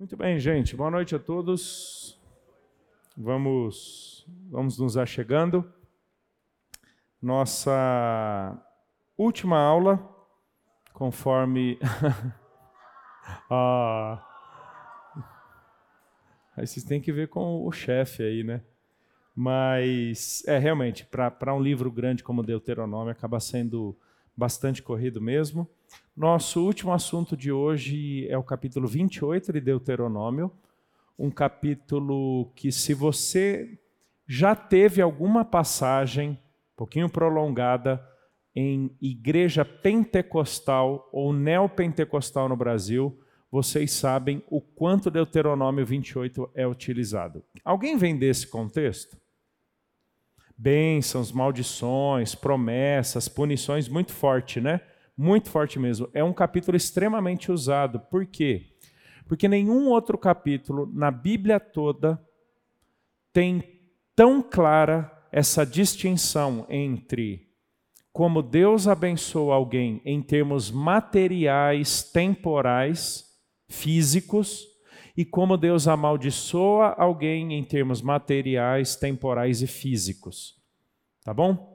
Muito bem, gente. Boa noite a todos. Vamos, vamos nos achegando. Nossa última aula, conforme. ah. Aí vocês têm que ver com o chefe aí, né? Mas, é, realmente, para um livro grande como Deuteronômio, acaba sendo bastante corrido mesmo. Nosso último assunto de hoje é o capítulo 28 de Deuteronômio, um capítulo que, se você já teve alguma passagem, um pouquinho prolongada, em igreja pentecostal ou neopentecostal no Brasil, vocês sabem o quanto Deuteronômio 28 é utilizado. Alguém vem desse contexto? Bênçãos, maldições, promessas, punições, muito forte, né? Muito forte mesmo. É um capítulo extremamente usado. Por quê? Porque nenhum outro capítulo na Bíblia toda tem tão clara essa distinção entre como Deus abençoa alguém em termos materiais, temporais, físicos, e como Deus amaldiçoa alguém em termos materiais, temporais e físicos. Tá bom?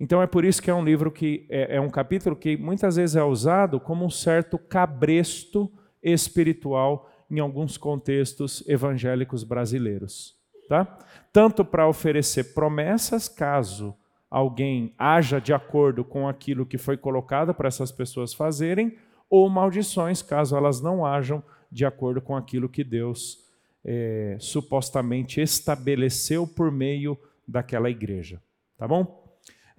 Então é por isso que é um livro que é, é um capítulo que muitas vezes é usado como um certo cabresto espiritual em alguns contextos evangélicos brasileiros, tá? Tanto para oferecer promessas caso alguém haja de acordo com aquilo que foi colocado para essas pessoas fazerem, ou maldições caso elas não hajam de acordo com aquilo que Deus é, supostamente estabeleceu por meio daquela igreja, tá bom?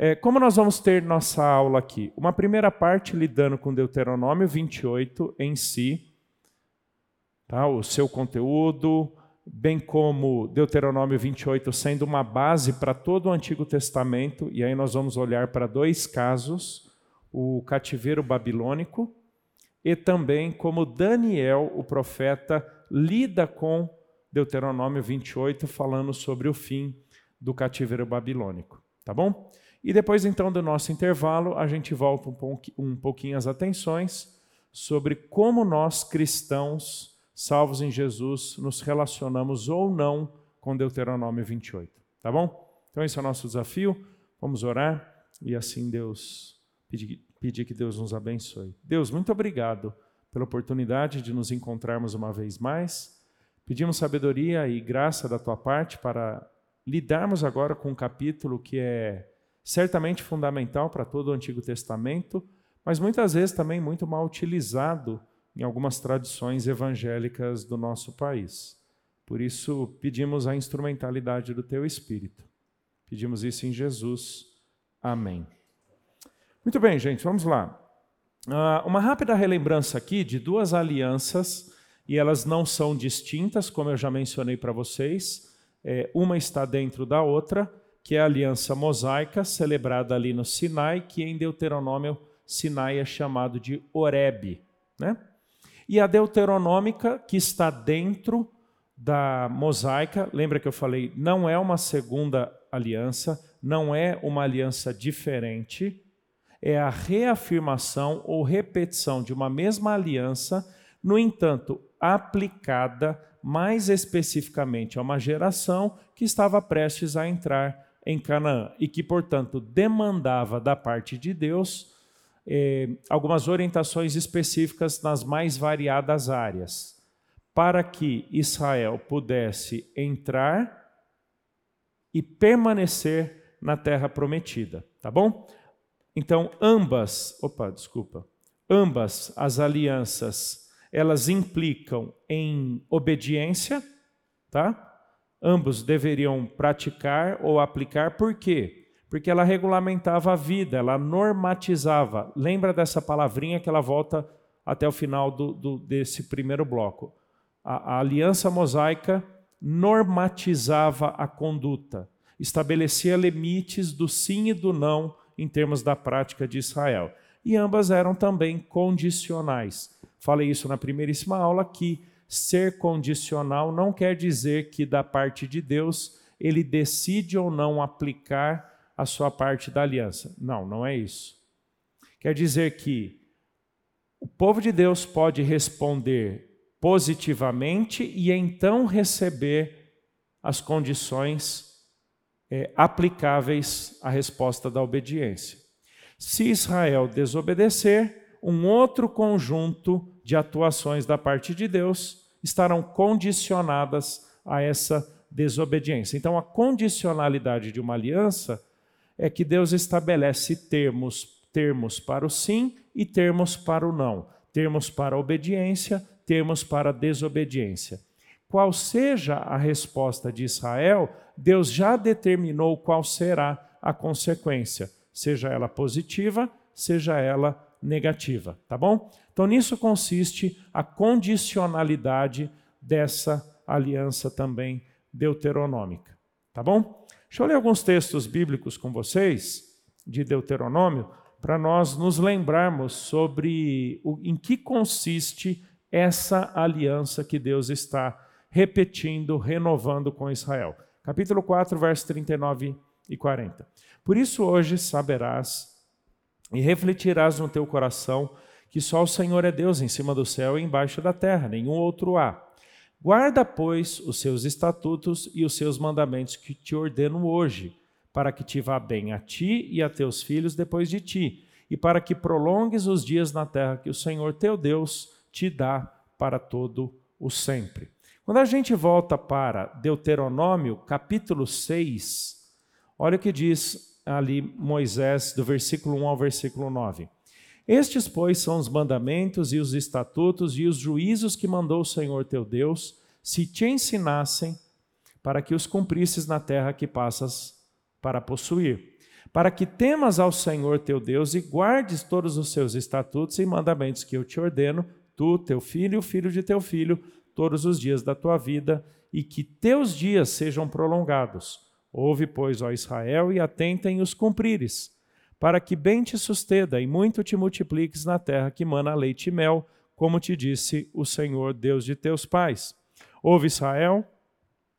É, como nós vamos ter nossa aula aqui? Uma primeira parte lidando com Deuteronômio 28 em si, tá? o seu conteúdo, bem como Deuteronômio 28 sendo uma base para todo o Antigo Testamento, e aí nós vamos olhar para dois casos, o cativeiro babilônico e também como Daniel, o profeta, lida com Deuteronômio 28, falando sobre o fim do cativeiro babilônico. Tá bom? E depois, então, do nosso intervalo, a gente volta um pouquinho as atenções sobre como nós, cristãos, salvos em Jesus, nos relacionamos ou não com Deuteronômio 28. Tá bom? Então, esse é o nosso desafio. Vamos orar e assim Deus, pedir, pedir que Deus nos abençoe. Deus, muito obrigado pela oportunidade de nos encontrarmos uma vez mais. Pedimos sabedoria e graça da tua parte para lidarmos agora com um capítulo que é certamente fundamental para todo o Antigo Testamento, mas muitas vezes também muito mal utilizado em algumas tradições evangélicas do nosso país. Por isso, pedimos a instrumentalidade do teu Espírito. Pedimos isso em Jesus. Amém. Muito bem, gente, vamos lá. Uh, uma rápida relembrança aqui de duas alianças, e elas não são distintas, como eu já mencionei para vocês. É, uma está dentro da outra, que é a aliança mosaica, celebrada ali no Sinai, que em Deuteronômio Sinai é chamado de Oreb. Né? E a deuteronômica, que está dentro da mosaica, lembra que eu falei, não é uma segunda aliança, não é uma aliança diferente, é a reafirmação ou repetição de uma mesma aliança, no entanto, aplicada mais especificamente a uma geração que estava prestes a entrar em Canaã e que, portanto, demandava da parte de Deus eh, algumas orientações específicas nas mais variadas áreas, para que Israel pudesse entrar e permanecer na terra prometida, tá bom? Então, ambas, opa, desculpa, ambas as alianças, elas implicam em obediência, tá? Ambos deveriam praticar ou aplicar, por quê? Porque ela regulamentava a vida, ela normatizava. Lembra dessa palavrinha que ela volta até o final do, do, desse primeiro bloco. A, a aliança mosaica normatizava a conduta, estabelecia limites do sim e do não em termos da prática de Israel. E ambas eram também condicionais. Falei isso na primeiríssima aula que ser condicional não quer dizer que, da parte de Deus, ele decide ou não aplicar a sua parte da aliança. Não, não é isso. Quer dizer que o povo de Deus pode responder positivamente e então receber as condições é, aplicáveis à resposta da obediência. Se Israel desobedecer, um outro conjunto de atuações da parte de Deus estarão condicionadas a essa desobediência. Então, a condicionalidade de uma aliança é que Deus estabelece termos, termos para o sim e termos para o não, termos para a obediência, termos para a desobediência. Qual seja a resposta de Israel, Deus já determinou qual será a consequência, seja ela positiva, seja ela negativa, tá bom? Então nisso consiste a condicionalidade dessa aliança também deuteronômica, tá bom? Deixa eu ler alguns textos bíblicos com vocês de Deuteronômio para nós nos lembrarmos sobre o, em que consiste essa aliança que Deus está repetindo, renovando com Israel. Capítulo 4, versos 39 e 40. Por isso hoje saberás e refletirás no teu coração que só o Senhor é Deus em cima do céu e embaixo da terra, nenhum outro há. Guarda, pois, os seus estatutos e os seus mandamentos que te ordeno hoje, para que te vá bem a ti e a teus filhos depois de ti, e para que prolongues os dias na terra que o Senhor teu Deus te dá para todo o sempre. Quando a gente volta para Deuteronômio, capítulo 6, olha o que diz ali Moisés, do versículo 1 ao versículo 9. Estes, pois, são os mandamentos e os estatutos e os juízos que mandou o Senhor teu Deus, se te ensinassem, para que os cumprisses na terra que passas para possuir, para que temas ao Senhor teu Deus e guardes todos os seus estatutos e mandamentos que eu te ordeno, tu, teu filho e o filho de teu filho, todos os dias da tua vida, e que teus dias sejam prolongados. Ouve, pois, ó Israel, e atenta em os cumprires para que bem te susteda e muito te multipliques na terra que mana leite e mel, como te disse o Senhor, Deus de teus pais. Ouve, Israel,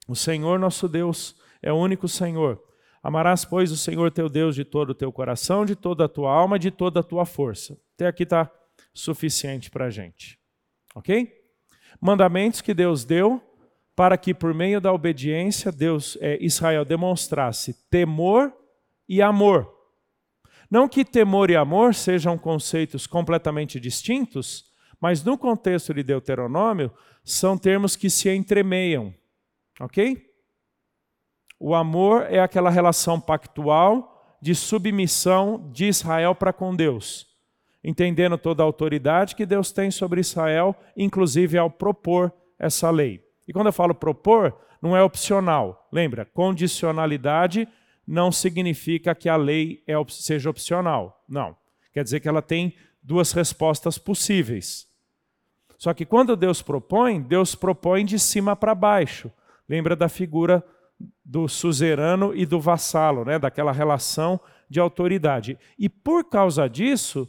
o Senhor nosso Deus é o único Senhor. Amarás, pois, o Senhor teu Deus de todo o teu coração, de toda a tua alma, de toda a tua força. Até aqui está suficiente para a gente. Ok? Mandamentos que Deus deu para que, por meio da obediência, Deus, é, Israel demonstrasse temor e amor não que temor e amor sejam conceitos completamente distintos, mas no contexto de Deuteronômio, são termos que se entremeiam, ok? O amor é aquela relação pactual de submissão de Israel para com Deus, entendendo toda a autoridade que Deus tem sobre Israel, inclusive ao propor essa lei. E quando eu falo propor, não é opcional. Lembra? Condicionalidade não significa que a lei é, seja opcional. Não. Quer dizer que ela tem duas respostas possíveis. Só que quando Deus propõe, Deus propõe de cima para baixo. Lembra da figura do suzerano e do vassalo, né? daquela relação de autoridade. E por causa disso,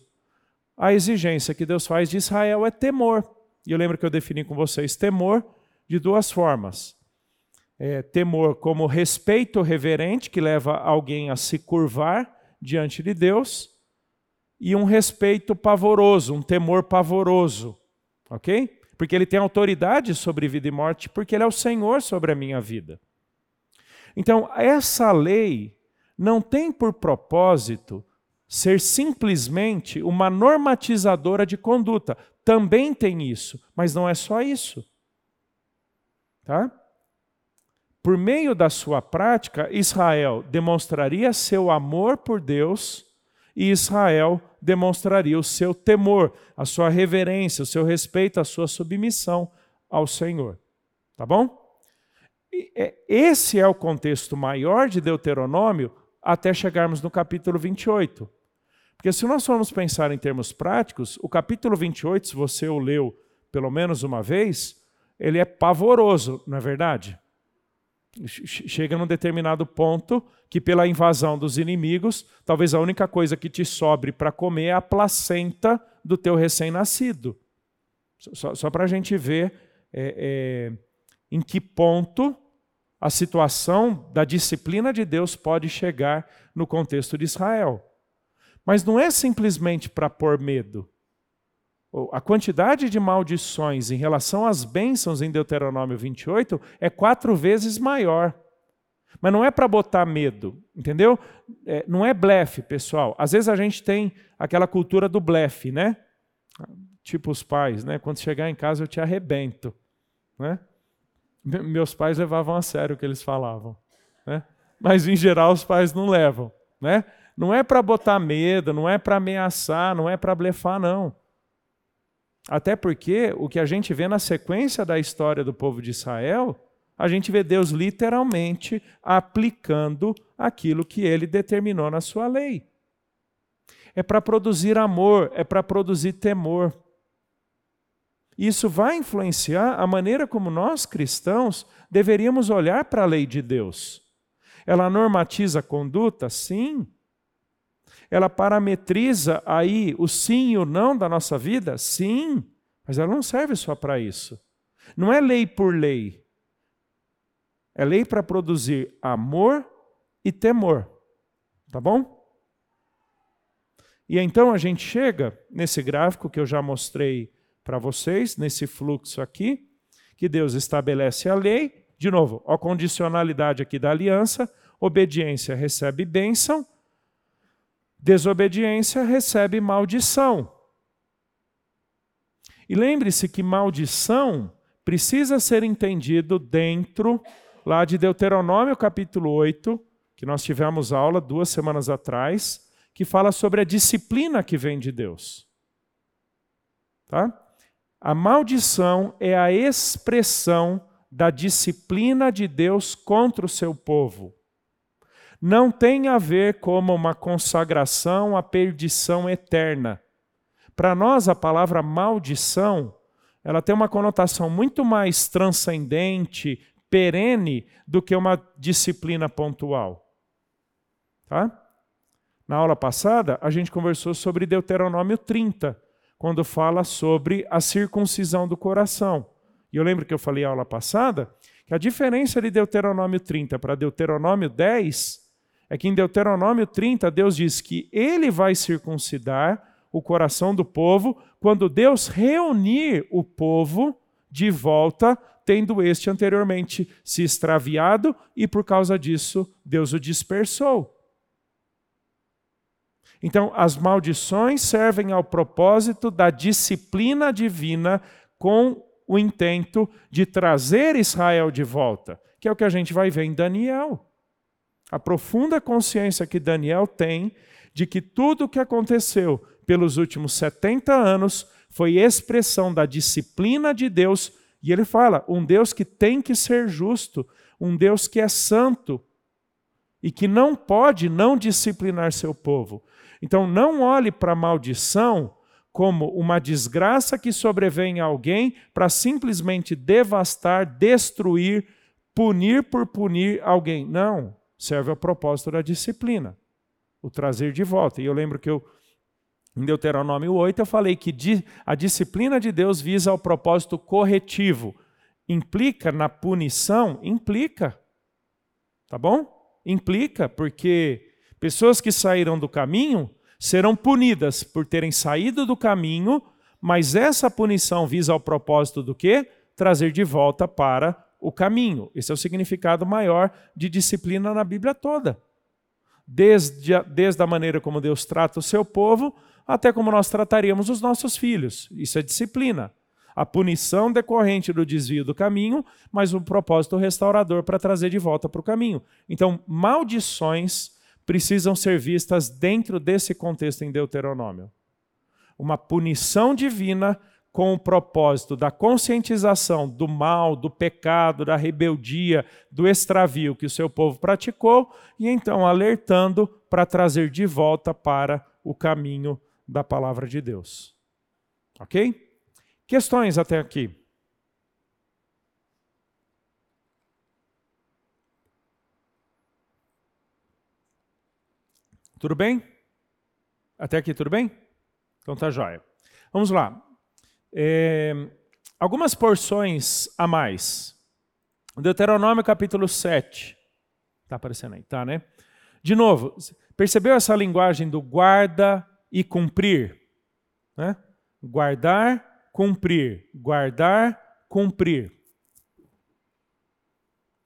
a exigência que Deus faz de Israel é temor. E eu lembro que eu defini com vocês temor de duas formas é, temor como respeito reverente, que leva alguém a se curvar diante de Deus, e um respeito pavoroso, um temor pavoroso, ok? Porque ele tem autoridade sobre vida e morte, porque ele é o Senhor sobre a minha vida. Então, essa lei não tem por propósito ser simplesmente uma normatizadora de conduta. Também tem isso, mas não é só isso. Tá? Por meio da sua prática, Israel demonstraria seu amor por Deus e Israel demonstraria o seu temor, a sua reverência, o seu respeito, a sua submissão ao Senhor. Tá bom? É, esse é o contexto maior de Deuteronômio até chegarmos no capítulo 28. Porque se nós formos pensar em termos práticos, o capítulo 28, se você o leu pelo menos uma vez, ele é pavoroso, não é verdade? chega num determinado ponto que, pela invasão dos inimigos, talvez a única coisa que te sobre para comer é a placenta do teu recém-nascido. Só, só para a gente ver é, é, em que ponto a situação da disciplina de Deus pode chegar no contexto de Israel. Mas não é simplesmente para pôr medo. A quantidade de maldições em relação às bênçãos em Deuteronômio 28 é quatro vezes maior. Mas não é para botar medo, entendeu? É, não é blefe, pessoal. Às vezes a gente tem aquela cultura do blefe, né? Tipo os pais, né? Quando chegar em casa eu te arrebento, né? Meus pais levavam a sério o que eles falavam, né? Mas em geral os pais não levam, né? Não é para botar medo, não é para ameaçar, não é para blefar, não. Até porque o que a gente vê na sequência da história do povo de Israel, a gente vê Deus literalmente aplicando aquilo que ele determinou na sua lei. É para produzir amor, é para produzir temor. Isso vai influenciar a maneira como nós cristãos deveríamos olhar para a lei de Deus. Ela normatiza a conduta? Sim. Ela parametriza aí o sim e o não da nossa vida? Sim. Mas ela não serve só para isso. Não é lei por lei. É lei para produzir amor e temor. Tá bom? E então a gente chega nesse gráfico que eu já mostrei para vocês, nesse fluxo aqui, que Deus estabelece a lei. De novo, a condicionalidade aqui da aliança, obediência recebe bênção, desobediência recebe maldição. E lembre-se que maldição precisa ser entendido dentro lá de Deuteronômio capítulo 8, que nós tivemos aula duas semanas atrás, que fala sobre a disciplina que vem de Deus. Tá? A maldição é a expressão da disciplina de Deus contra o seu povo não tem a ver como uma consagração à perdição eterna. Para nós, a palavra maldição, ela tem uma conotação muito mais transcendente, perene, do que uma disciplina pontual. Tá? Na aula passada, a gente conversou sobre Deuteronômio 30, quando fala sobre a circuncisão do coração. E eu lembro que eu falei na aula passada que a diferença de Deuteronômio 30 para Deuteronômio 10 é que em Deuteronômio 30, Deus diz que ele vai circuncidar o coração do povo quando Deus reunir o povo de volta, tendo este anteriormente se extraviado e por causa disso Deus o dispersou. Então, as maldições servem ao propósito da disciplina divina com o intento de trazer Israel de volta, que é o que a gente vai ver em Daniel a profunda consciência que Daniel tem de que tudo o que aconteceu pelos últimos 70 anos foi expressão da disciplina de Deus. E ele fala: um Deus que tem que ser justo, um Deus que é santo e que não pode não disciplinar seu povo. Então, não olhe para a maldição como uma desgraça que sobrevém a alguém para simplesmente devastar, destruir, punir por punir alguém. Não serve ao propósito da disciplina, o trazer de volta. E eu lembro que eu, em Deuteronômio 8, eu falei que a disciplina de Deus visa ao propósito corretivo. Implica na punição? Implica. Tá bom? Implica, porque pessoas que saíram do caminho serão punidas por terem saído do caminho, mas essa punição visa ao propósito do quê? Trazer de volta para o caminho. Esse é o significado maior de disciplina na Bíblia toda. Desde a, desde a maneira como Deus trata o seu povo, até como nós trataríamos os nossos filhos. Isso é disciplina. A punição decorrente do desvio do caminho, mas o propósito restaurador para trazer de volta para o caminho. Então, maldições precisam ser vistas dentro desse contexto em Deuteronômio. Uma punição divina com o propósito da conscientização do mal, do pecado, da rebeldia, do extravio que o seu povo praticou, e então alertando para trazer de volta para o caminho da palavra de Deus. Ok? Questões até aqui? Tudo bem? Até aqui tudo bem? Então tá jóia. Vamos lá. É, algumas porções a mais. Deuteronômio capítulo 7. Está aparecendo aí, tá, né? De novo, percebeu essa linguagem do guarda e cumprir? Né? guardar, cumprir, guardar, cumprir.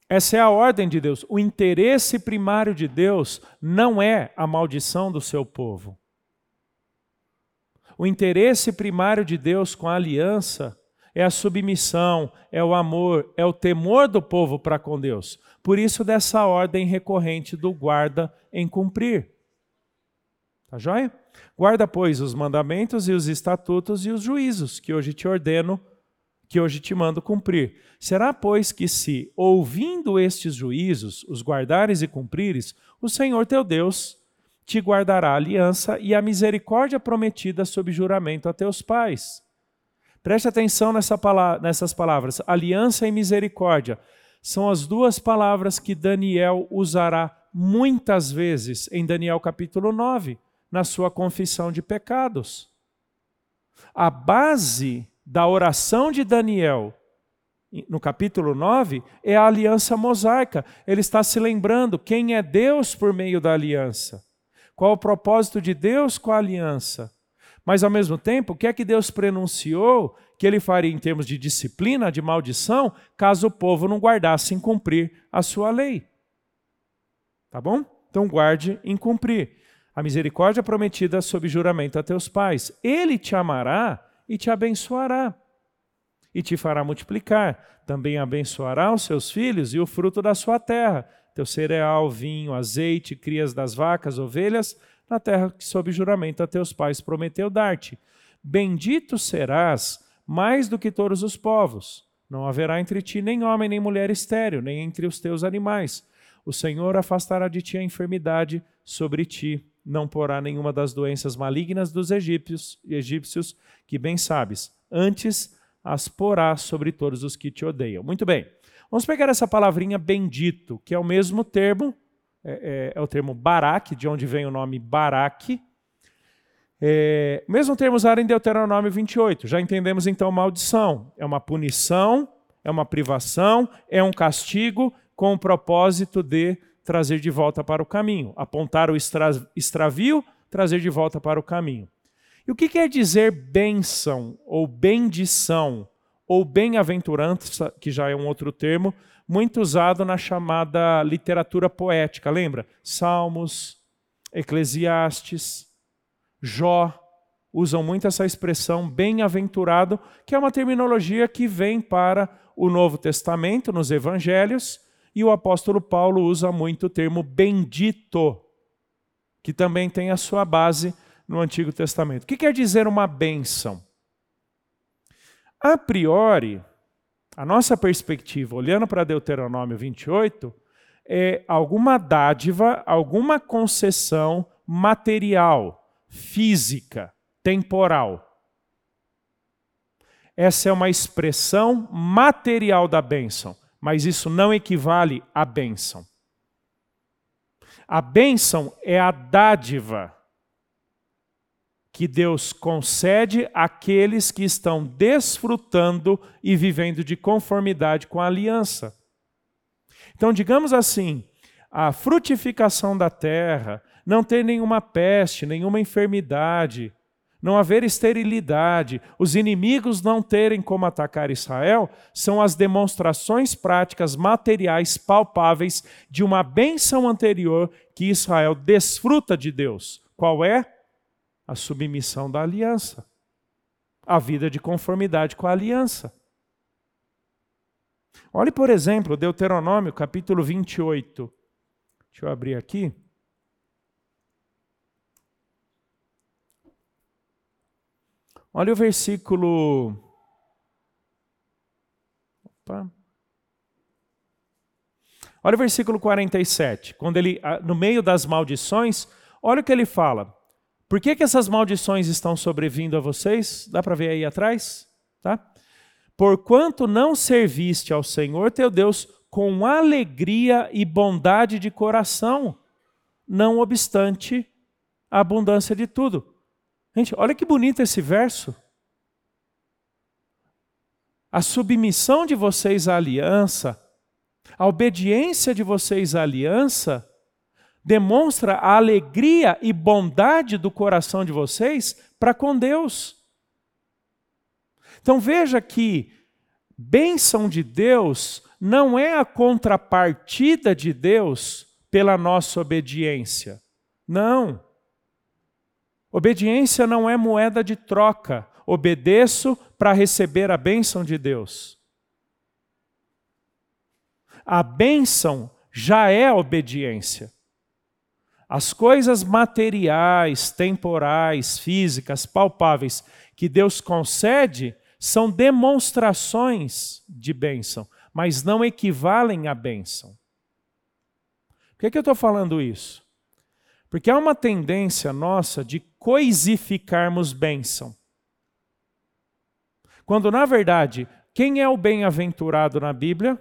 Essa é a ordem de Deus. O interesse primário de Deus não é a maldição do seu povo. O interesse primário de Deus com a aliança é a submissão, é o amor, é o temor do povo para com Deus. Por isso, dessa ordem recorrente do guarda em cumprir. Tá joia? Guarda, pois, os mandamentos e os estatutos e os juízos que hoje te ordeno que hoje te mando cumprir. Será, pois, que se, ouvindo estes juízos, os guardares e cumprires, o Senhor teu Deus te guardará a aliança e a misericórdia prometida sob juramento a teus pais. Preste atenção nessa nessas palavras. Aliança e misericórdia são as duas palavras que Daniel usará muitas vezes em Daniel capítulo 9, na sua confissão de pecados. A base da oração de Daniel, no capítulo 9, é a aliança mosaica. Ele está se lembrando quem é Deus por meio da aliança. Qual o propósito de Deus com a aliança? Mas, ao mesmo tempo, o que é que Deus prenunciou que ele faria em termos de disciplina, de maldição, caso o povo não guardasse em cumprir a sua lei? Tá bom? Então, guarde em cumprir. A misericórdia prometida sob juramento a teus pais. Ele te amará e te abençoará, e te fará multiplicar. Também abençoará os seus filhos e o fruto da sua terra, teu cereal, vinho, azeite, crias das vacas, ovelhas, na terra que sob juramento a teus pais prometeu dar-te. Bendito serás mais do que todos os povos. Não haverá entre ti nem homem nem mulher estéril, nem entre os teus animais. O Senhor afastará de ti a enfermidade sobre ti não porá nenhuma das doenças malignas dos egípcios, egípcios que bem sabes. Antes as porá sobre todos os que te odeiam. Muito bem. Vamos pegar essa palavrinha bendito, que é o mesmo termo, é, é, é o termo Barak, de onde vem o nome Barak. É, mesmo termo usado em Deuteronômio 28. Já entendemos então maldição. É uma punição, é uma privação, é um castigo com o propósito de trazer de volta para o caminho. Apontar o extravio, trazer de volta para o caminho. E o que quer dizer bênção, ou bendição, ou bem-aventurança, que já é um outro termo, muito usado na chamada literatura poética, lembra? Salmos, Eclesiastes, Jó, usam muito essa expressão bem-aventurado, que é uma terminologia que vem para o Novo Testamento, nos Evangelhos, e o apóstolo Paulo usa muito o termo bendito, que também tem a sua base no Antigo Testamento. O que quer dizer uma bênção? A priori, a nossa perspectiva, olhando para Deuteronômio 28, é alguma dádiva, alguma concessão material, física, temporal. Essa é uma expressão material da bênção mas isso não equivale à bênção. A bênção é a dádiva que Deus concede àqueles que estão desfrutando e vivendo de conformidade com a aliança. Então, digamos assim, a frutificação da terra, não ter nenhuma peste, nenhuma enfermidade, não haver esterilidade, os inimigos não terem como atacar Israel, são as demonstrações práticas, materiais, palpáveis de uma bênção anterior que Israel desfruta de Deus. Qual é? A submissão da aliança. A vida de conformidade com a aliança. Olhe, por exemplo, Deuteronômio capítulo 28. Deixa eu abrir aqui. Olha o versículo. Opa. Olha o versículo 47. Quando ele, no meio das maldições, olha o que ele fala. Por que, que essas maldições estão sobrevindo a vocês? Dá para ver aí atrás? Tá? Porquanto não serviste ao Senhor teu Deus com alegria e bondade de coração, não obstante a abundância de tudo. Gente, olha que bonito esse verso. A submissão de vocês à aliança, a obediência de vocês à aliança, demonstra a alegria e bondade do coração de vocês para com Deus. Então veja que bênção de Deus não é a contrapartida de Deus pela nossa obediência. Não. Obediência não é moeda de troca. Obedeço para receber a bênção de Deus. A bênção já é obediência. As coisas materiais, temporais, físicas, palpáveis que Deus concede são demonstrações de bênção, mas não equivalem à bênção. Por que, que eu estou falando isso? Porque há uma tendência nossa de coisificarmos bênção. Quando, na verdade, quem é o bem-aventurado na Bíblia?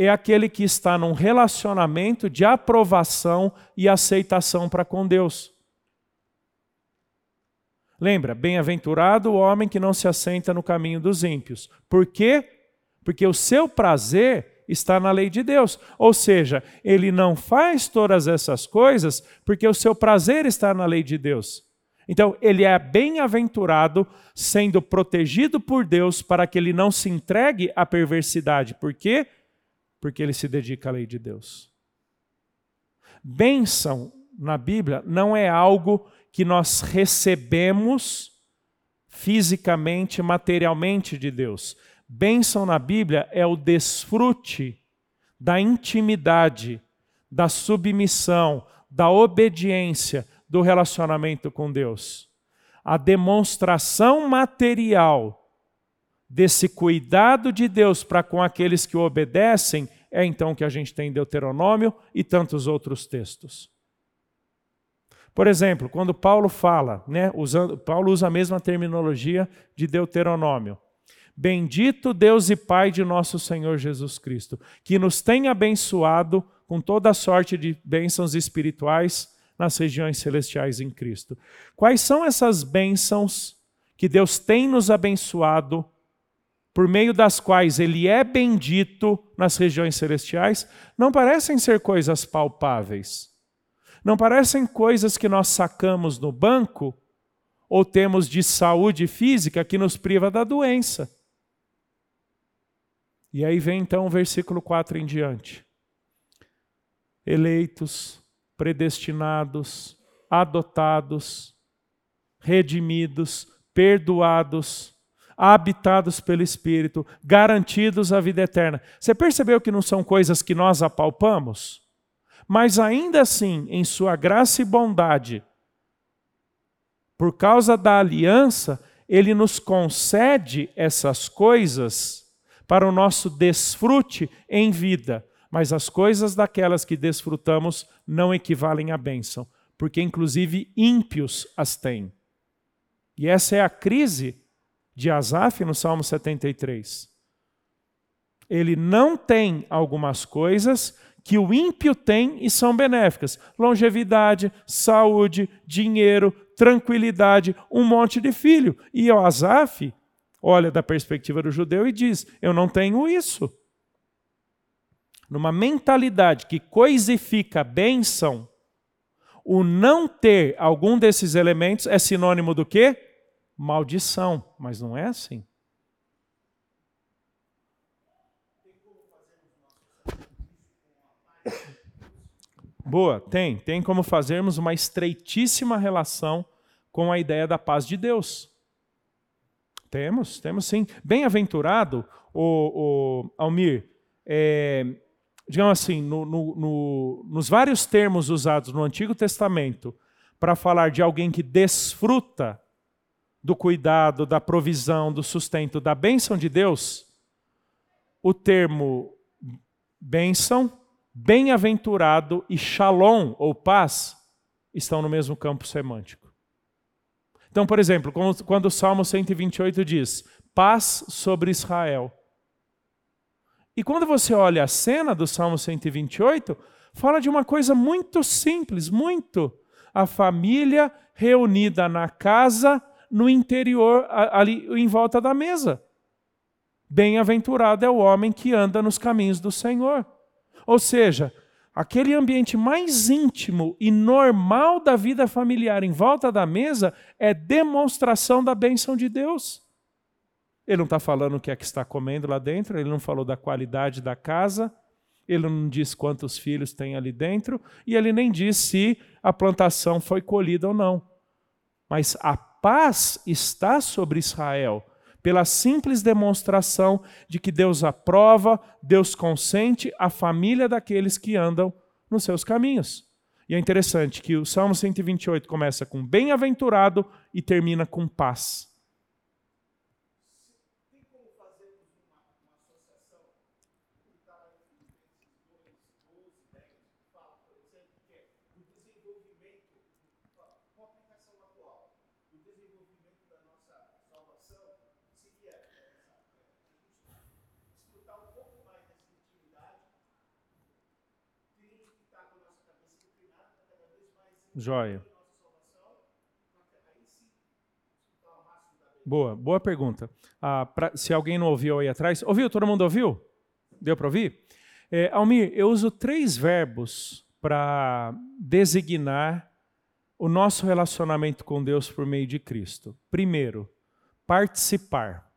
É aquele que está num relacionamento de aprovação e aceitação para com Deus. Lembra, bem-aventurado o homem que não se assenta no caminho dos ímpios. Por quê? Porque o seu prazer está na lei de Deus. Ou seja, ele não faz todas essas coisas porque o seu prazer está na lei de Deus. Então, ele é bem-aventurado sendo protegido por Deus para que ele não se entregue à perversidade. Por quê? porque ele se dedica à lei de Deus. Bênção na Bíblia não é algo que nós recebemos fisicamente, materialmente de Deus. Bênção na Bíblia é o desfrute da intimidade, da submissão, da obediência, do relacionamento com Deus. A demonstração material desse cuidado de Deus para com aqueles que o obedecem, é então que a gente tem Deuteronômio e tantos outros textos. Por exemplo, quando Paulo fala, né, usando, Paulo usa a mesma terminologia de Deuteronômio. Bendito Deus e Pai de nosso Senhor Jesus Cristo, que nos tem abençoado com toda sorte de bênçãos espirituais nas regiões celestiais em Cristo. Quais são essas bênçãos que Deus tem nos abençoado por meio das quais ele é bendito nas regiões celestiais, não parecem ser coisas palpáveis. Não parecem coisas que nós sacamos no banco ou temos de saúde física que nos priva da doença. E aí vem então o versículo 4 em diante. Eleitos, predestinados, adotados, redimidos, perdoados, habitados pelo Espírito, garantidos a vida eterna. Você percebeu que não são coisas que nós apalpamos? Mas ainda assim, em Sua graça e bondade, por causa da aliança, Ele nos concede essas coisas para o nosso desfrute em vida. Mas as coisas daquelas que desfrutamos não equivalem à bênção, porque inclusive ímpios as têm. E essa é a crise de Asaf no Salmo 73. Ele não tem algumas coisas que o ímpio tem e são benéficas: longevidade, saúde, dinheiro, tranquilidade, um monte de filho. E o Asaf olha da perspectiva do judeu e diz: Eu não tenho isso. Numa mentalidade que coisifica bênção, o não ter algum desses elementos é sinônimo do quê? Maldição, mas não é assim. Boa, tem. Tem como fazermos uma estreitíssima relação com a ideia da paz de Deus. Temos, temos sim. Bem-aventurado, o, o, Almir, é, digamos assim, no, no, no, nos vários termos usados no Antigo Testamento para falar de alguém que desfruta do cuidado, da provisão, do sustento, da bênção de Deus, o termo bênção, bem-aventurado e shalom, ou paz, estão no mesmo campo semântico. Então, por exemplo, quando o Salmo 128 diz: paz sobre Israel. E quando você olha a cena do Salmo 128, fala de uma coisa muito simples, muito. A família reunida na casa no interior, ali em volta da mesa. Bem-aventurado é o homem que anda nos caminhos do Senhor. Ou seja, aquele ambiente mais íntimo e normal da vida familiar em volta da mesa é demonstração da bênção de Deus. Ele não está falando o que é que está comendo lá dentro, ele não falou da qualidade da casa, ele não diz quantos filhos tem ali dentro, e ele nem diz se a plantação foi colhida ou não. Mas a paz está sobre Israel pela simples demonstração de que Deus aprova, Deus consente a família daqueles que andam nos seus caminhos. E é interessante que o Salmo 128 começa com bem-aventurado e termina com paz. Joia. Boa, boa pergunta. Ah, pra, se alguém não ouviu aí atrás, ouviu? Todo mundo ouviu? Deu para ouvir? É, Almir, eu uso três verbos para designar o nosso relacionamento com Deus por meio de Cristo. Primeiro, participar.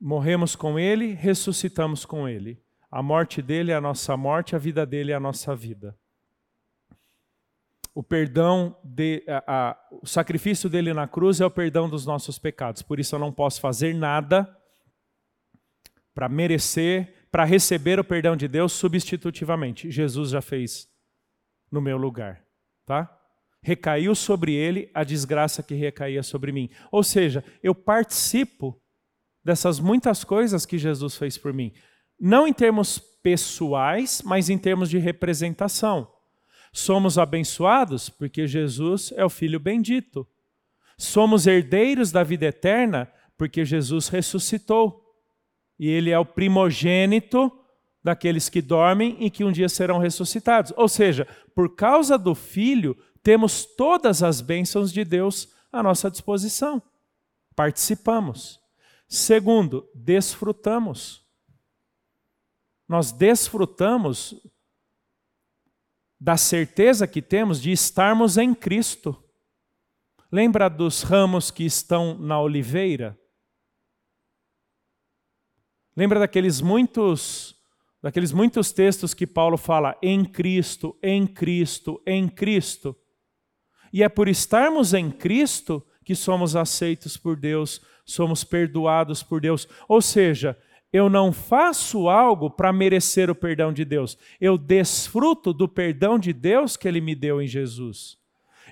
Morremos com Ele, ressuscitamos com Ele. A morte dele é a nossa morte, a vida dele é a nossa vida o perdão, de, a, a, o sacrifício dele na cruz é o perdão dos nossos pecados. Por isso eu não posso fazer nada para merecer, para receber o perdão de Deus substitutivamente. Jesus já fez no meu lugar, tá? Recaiu sobre ele a desgraça que recaía sobre mim. Ou seja, eu participo dessas muitas coisas que Jesus fez por mim, não em termos pessoais, mas em termos de representação. Somos abençoados porque Jesus é o Filho bendito. Somos herdeiros da vida eterna porque Jesus ressuscitou. E ele é o primogênito daqueles que dormem e que um dia serão ressuscitados. Ou seja, por causa do Filho, temos todas as bênçãos de Deus à nossa disposição. Participamos. Segundo, desfrutamos. Nós desfrutamos da certeza que temos de estarmos em Cristo. Lembra dos ramos que estão na oliveira? Lembra daqueles muitos daqueles muitos textos que Paulo fala em Cristo, em Cristo, em Cristo. E é por estarmos em Cristo que somos aceitos por Deus, somos perdoados por Deus. Ou seja, eu não faço algo para merecer o perdão de Deus. Eu desfruto do perdão de Deus que Ele me deu em Jesus.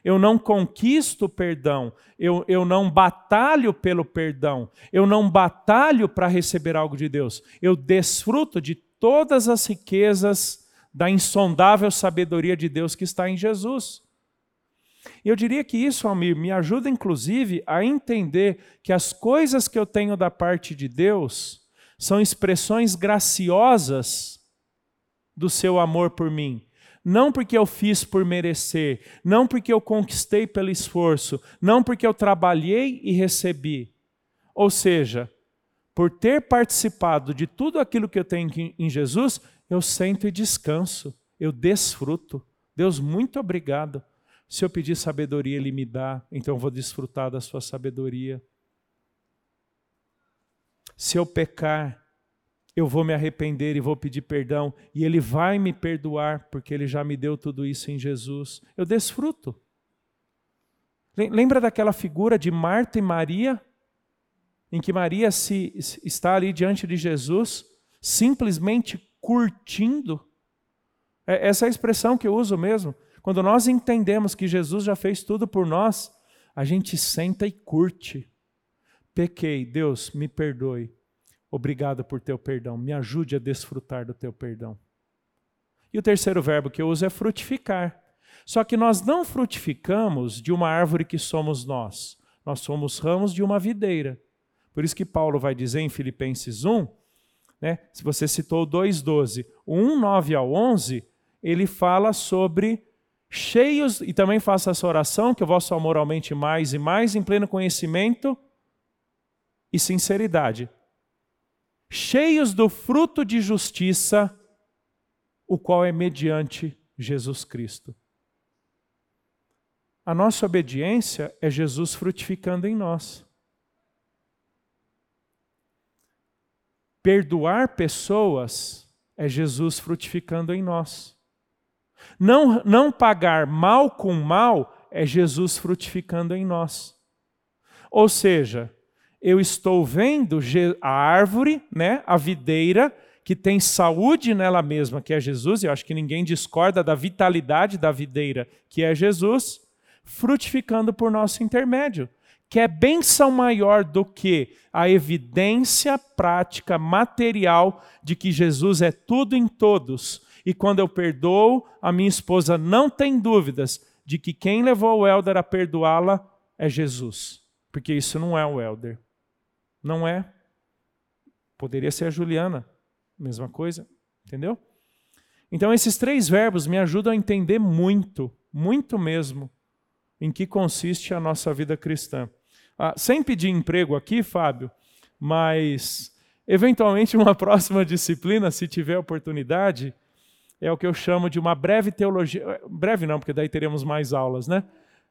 Eu não conquisto o perdão, eu, eu não batalho pelo perdão, eu não batalho para receber algo de Deus. Eu desfruto de todas as riquezas da insondável sabedoria de Deus que está em Jesus. Eu diria que isso, Almir, me ajuda inclusive a entender que as coisas que eu tenho da parte de Deus são expressões graciosas do seu amor por mim. Não porque eu fiz por merecer, não porque eu conquistei pelo esforço, não porque eu trabalhei e recebi. Ou seja, por ter participado de tudo aquilo que eu tenho em Jesus, eu sento e descanso, eu desfruto. Deus, muito obrigado. Se eu pedir sabedoria, Ele me dá, então eu vou desfrutar da Sua sabedoria. Se eu pecar, eu vou me arrepender e vou pedir perdão, e Ele vai me perdoar, porque Ele já me deu tudo isso em Jesus. Eu desfruto. Lembra daquela figura de Marta e Maria, em que Maria se, está ali diante de Jesus, simplesmente curtindo? É, essa é a expressão que eu uso mesmo. Quando nós entendemos que Jesus já fez tudo por nós, a gente senta e curte. Pequei, Deus, me perdoe. Obrigado por teu perdão. Me ajude a desfrutar do teu perdão. E o terceiro verbo que eu uso é frutificar. Só que nós não frutificamos de uma árvore que somos nós. Nós somos ramos de uma videira. Por isso que Paulo vai dizer em Filipenses 1, né, se você citou o 2,12, o 1, 9 ao 11, ele fala sobre cheios, e também faça essa oração, que o vosso amor aumente mais e mais em pleno conhecimento e sinceridade, cheios do fruto de justiça o qual é mediante Jesus Cristo. A nossa obediência é Jesus frutificando em nós. Perdoar pessoas é Jesus frutificando em nós. Não, não pagar mal com mal é Jesus frutificando em nós. Ou seja, eu estou vendo a árvore, né, a videira, que tem saúde nela mesma, que é Jesus, eu acho que ninguém discorda da vitalidade da videira, que é Jesus, frutificando por nosso intermédio, que é benção maior do que a evidência prática, material, de que Jesus é tudo em todos. E quando eu perdoo, a minha esposa não tem dúvidas de que quem levou o Helder a perdoá-la é Jesus. Porque isso não é o Helder. Não é. Poderia ser a Juliana. Mesma coisa. Entendeu? Então, esses três verbos me ajudam a entender muito, muito mesmo, em que consiste a nossa vida cristã. Ah, sem pedir emprego aqui, Fábio, mas eventualmente uma próxima disciplina, se tiver oportunidade, é o que eu chamo de uma breve teologia. Breve não, porque daí teremos mais aulas, né?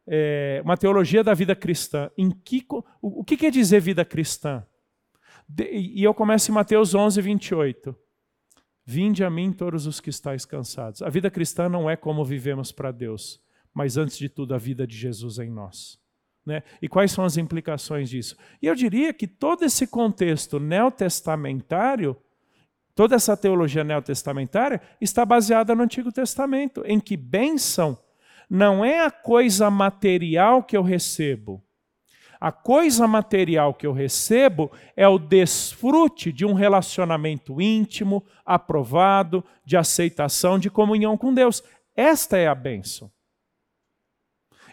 É, uma teologia da vida cristã. Em que, o, o que quer dizer vida cristã? De, e eu começo em Mateus 11, 28. Vinde a mim todos os que estáis cansados. A vida cristã não é como vivemos para Deus mas antes de tudo a vida de Jesus em nós. Né? E quais são as implicações disso? E eu diria que todo esse contexto neotestamentário, toda essa teologia neotestamentária, está baseada no Antigo Testamento, em que bênção não é a coisa material que eu recebo. A coisa material que eu recebo é o desfrute de um relacionamento íntimo, aprovado, de aceitação, de comunhão com Deus. Esta é a bênção.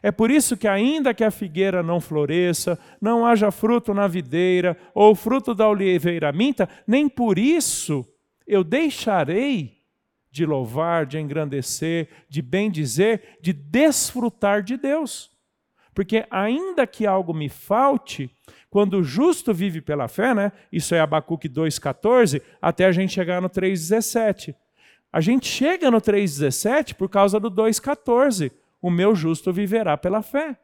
É por isso que, ainda que a figueira não floresça, não haja fruto na videira, ou fruto da oliveira minta, nem por isso eu deixarei de louvar, de engrandecer, de bendizer, de desfrutar de Deus. Porque ainda que algo me falte, quando o justo vive pela fé, né? Isso é Abacuque 2,14, até a gente chegar no 3,17. A gente chega no 3,17 por causa do 2,14 o meu justo viverá pela fé.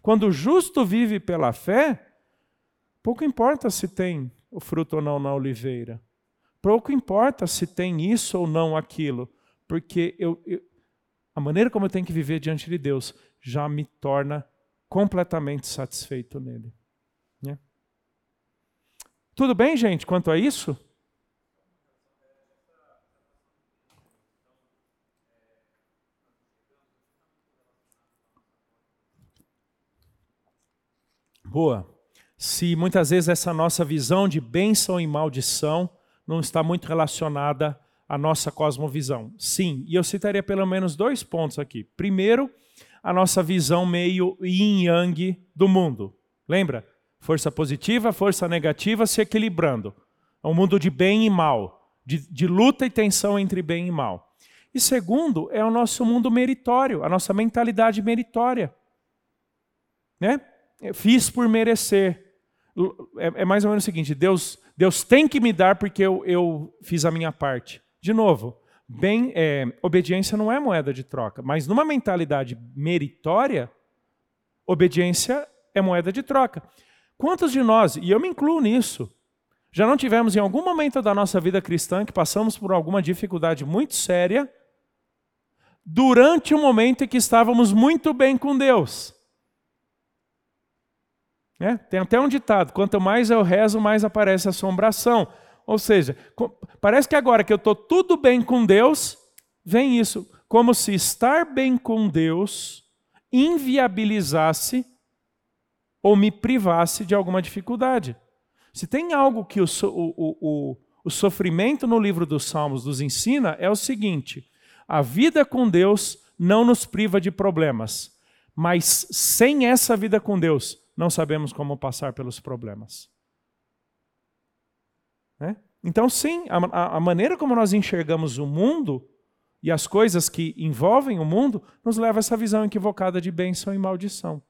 Quando o justo vive pela fé, pouco importa se tem o fruto ou não na oliveira. Pouco importa se tem isso ou não aquilo, porque eu, eu, a maneira como eu tenho que viver diante de Deus já me torna completamente satisfeito nele. Né? Tudo bem, gente, quanto a isso? Boa. Se muitas vezes essa nossa visão de bênção e maldição não está muito relacionada à nossa cosmovisão. Sim, e eu citaria pelo menos dois pontos aqui. Primeiro, a nossa visão meio yin-yang do mundo. Lembra? Força positiva, força negativa se equilibrando. É um mundo de bem e mal, de, de luta e tensão entre bem e mal. E segundo, é o nosso mundo meritório, a nossa mentalidade meritória. Né? fiz por merecer. É, é, mais ou menos o seguinte: Deus, Deus tem que me dar porque eu, eu fiz a minha parte. De novo, bem, é, obediência não é moeda de troca, mas numa mentalidade meritória, obediência é moeda de troca. Quantos de nós, e eu me incluo nisso, já não tivemos em algum momento da nossa vida cristã que passamos por alguma dificuldade muito séria durante o momento em que estávamos muito bem com Deus? É, tem até um ditado: quanto mais eu rezo, mais aparece assombração. Ou seja, parece que agora que eu estou tudo bem com Deus, vem isso, como se estar bem com Deus inviabilizasse ou me privasse de alguma dificuldade. Se tem algo que o, o, o, o sofrimento no livro dos Salmos nos ensina, é o seguinte: a vida com Deus não nos priva de problemas, mas sem essa vida com Deus, não sabemos como passar pelos problemas. Né? Então, sim, a, a maneira como nós enxergamos o mundo e as coisas que envolvem o mundo nos leva a essa visão equivocada de bênção e maldição.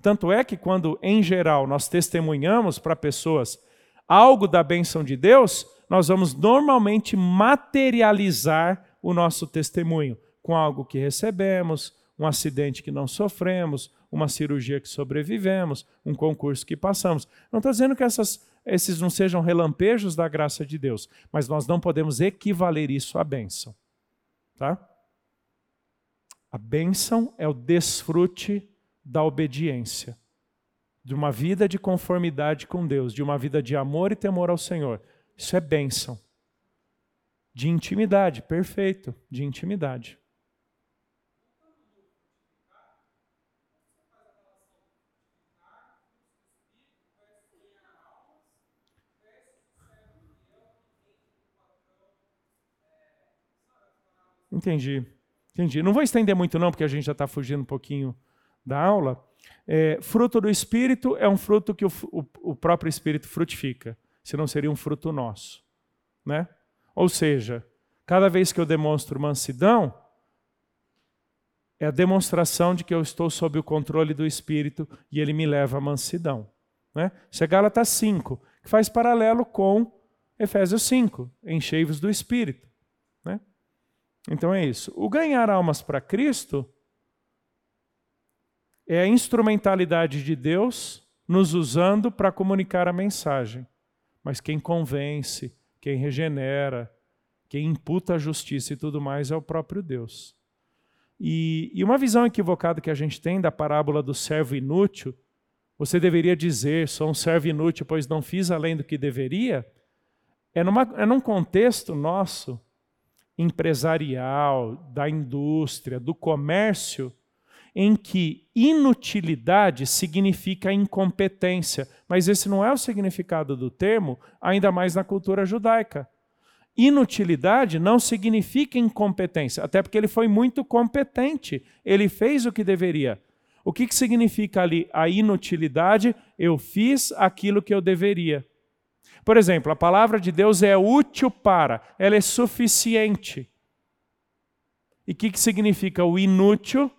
Tanto é que, quando, em geral, nós testemunhamos para pessoas algo da bênção de Deus, nós vamos normalmente materializar o nosso testemunho? Com algo que recebemos, um acidente que não sofremos, uma cirurgia que sobrevivemos, um concurso que passamos. Não estou dizendo que essas, esses não sejam relampejos da graça de Deus, mas nós não podemos equivaler isso à bênção. Tá? A bênção é o desfrute da obediência, de uma vida de conformidade com Deus, de uma vida de amor e temor ao Senhor. Isso é bênção. De intimidade, perfeito, de intimidade. Entendi. Entendi. Não vou estender muito, não, porque a gente já está fugindo um pouquinho da aula. É, fruto do Espírito é um fruto que o, o, o, próprio Espírito frutifica, senão seria um fruto nosso. Né? Ou seja, cada vez que eu demonstro mansidão, é a demonstração de que eu estou sob o controle do Espírito e ele me leva à mansidão. Né? Isso é Gálatas 5, que faz paralelo com Efésios 5, enchei-vos do Espírito. Então é isso. O ganhar almas para Cristo é a instrumentalidade de Deus nos usando para comunicar a mensagem. Mas quem convence, quem regenera, quem imputa a justiça e tudo mais é o próprio Deus. E, e uma visão equivocada que a gente tem da parábola do servo inútil, você deveria dizer, sou um servo inútil, pois não fiz além do que deveria, é, numa, é num contexto nosso empresarial, da indústria, do comércio, em que inutilidade significa incompetência, mas esse não é o significado do termo, ainda mais na cultura judaica. Inutilidade não significa incompetência, até porque ele foi muito competente, ele fez o que deveria. O que, que significa ali a inutilidade? Eu fiz aquilo que eu deveria. Por exemplo, a palavra de Deus é útil para, ela é suficiente. E o que, que significa o inútil?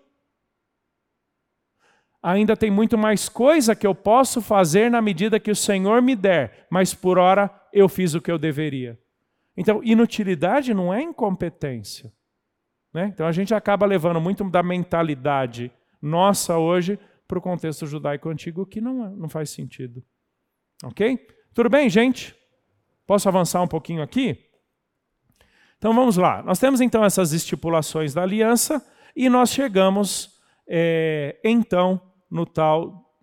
Ainda tem muito mais coisa que eu posso fazer na medida que o Senhor me der, mas por hora eu fiz o que eu deveria. Então, inutilidade não é incompetência. Né? Então a gente acaba levando muito da mentalidade nossa hoje para o contexto judaico antigo, que não, é, não faz sentido. Ok? Tudo bem, gente? Posso avançar um pouquinho aqui? Então vamos lá. Nós temos então essas estipulações da aliança e nós chegamos é, então no tal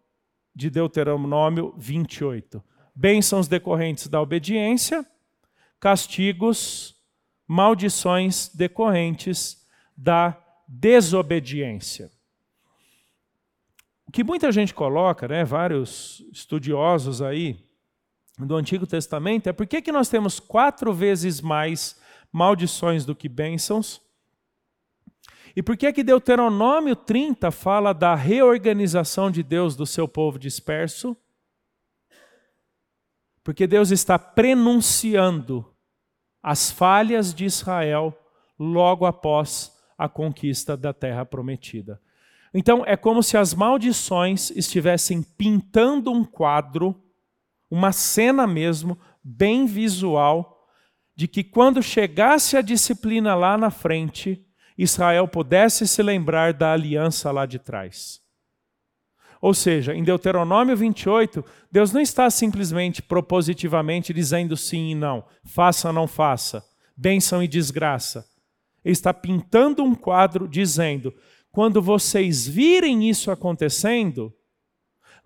de Deuteronômio 28. Bênçãos decorrentes da obediência, castigos, maldições decorrentes da desobediência. O que muita gente coloca, né, vários estudiosos aí, do Antigo Testamento é por que, nós temos quatro vezes mais maldições do que bênçãos? E por que que Deuteronômio 30 fala da reorganização de Deus do seu povo disperso? Porque Deus está prenunciando as falhas de Israel logo após a conquista da terra prometida. Então é como se as maldições estivessem pintando um quadro uma cena mesmo, bem visual, de que quando chegasse a disciplina lá na frente, Israel pudesse se lembrar da aliança lá de trás. Ou seja, em Deuteronômio 28, Deus não está simplesmente propositivamente dizendo sim e não, faça ou não faça, bênção e desgraça. Ele está pintando um quadro dizendo: quando vocês virem isso acontecendo,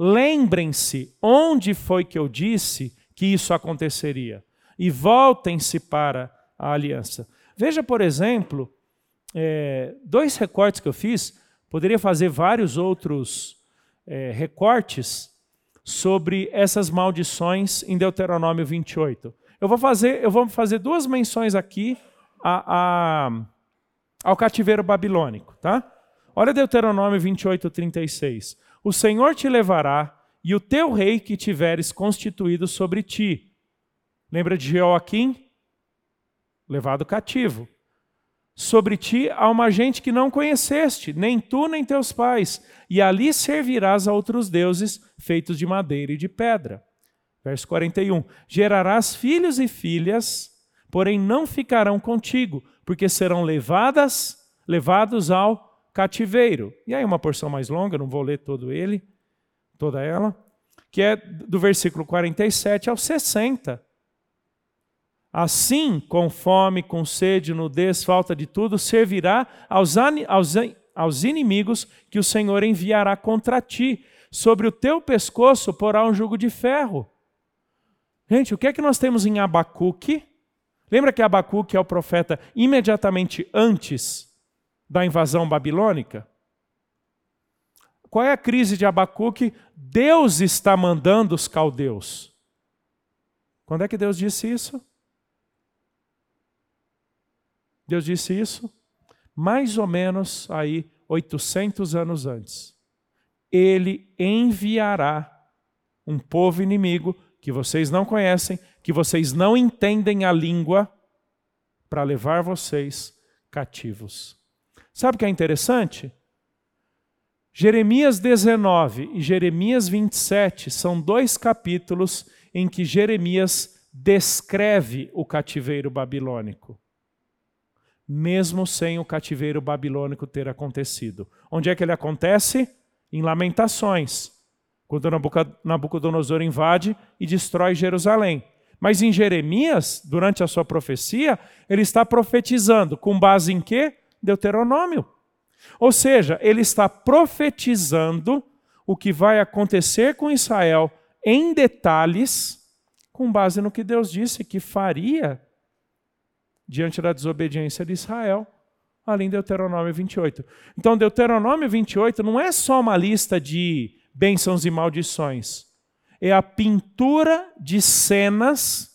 Lembrem-se onde foi que eu disse que isso aconteceria e voltem-se para a aliança. Veja, por exemplo, é, dois recortes que eu fiz, poderia fazer vários outros é, recortes sobre essas maldições em Deuteronômio 28. Eu vou fazer, eu vou fazer duas menções aqui a, a, ao cativeiro babilônico. Tá? Olha Deuteronômio 28, 36 o Senhor te levará e o teu rei que tiveres constituído sobre ti. Lembra de Joaquim? Levado cativo. Sobre ti há uma gente que não conheceste, nem tu nem teus pais, e ali servirás a outros deuses feitos de madeira e de pedra. Verso 41. Gerarás filhos e filhas, porém não ficarão contigo, porque serão levadas, levados ao cativeiro. E aí uma porção mais longa, não vou ler todo ele, toda ela, que é do versículo 47 ao 60. Assim, com fome, com sede, nudez, falta de tudo, servirá aos, aos, aos inimigos que o Senhor enviará contra ti. Sobre o teu pescoço porá um jugo de ferro. Gente, o que é que nós temos em Abacuque? Lembra que Abacuque é o profeta imediatamente antes da invasão babilônica? Qual é a crise de Abacuque? Deus está mandando os caldeus. Quando é que Deus disse isso? Deus disse isso mais ou menos aí 800 anos antes. Ele enviará um povo inimigo que vocês não conhecem, que vocês não entendem a língua, para levar vocês cativos. Sabe o que é interessante? Jeremias 19 e Jeremias 27 são dois capítulos em que Jeremias descreve o cativeiro babilônico, mesmo sem o cativeiro babilônico ter acontecido. Onde é que ele acontece? Em Lamentações quando Nabucodonosor invade e destrói Jerusalém. Mas em Jeremias, durante a sua profecia, ele está profetizando com base em quê? Deuteronômio. Ou seja, ele está profetizando o que vai acontecer com Israel em detalhes, com base no que Deus disse que faria diante da desobediência de Israel, além de Deuteronômio 28. Então, Deuteronômio 28 não é só uma lista de bênçãos e maldições. É a pintura de cenas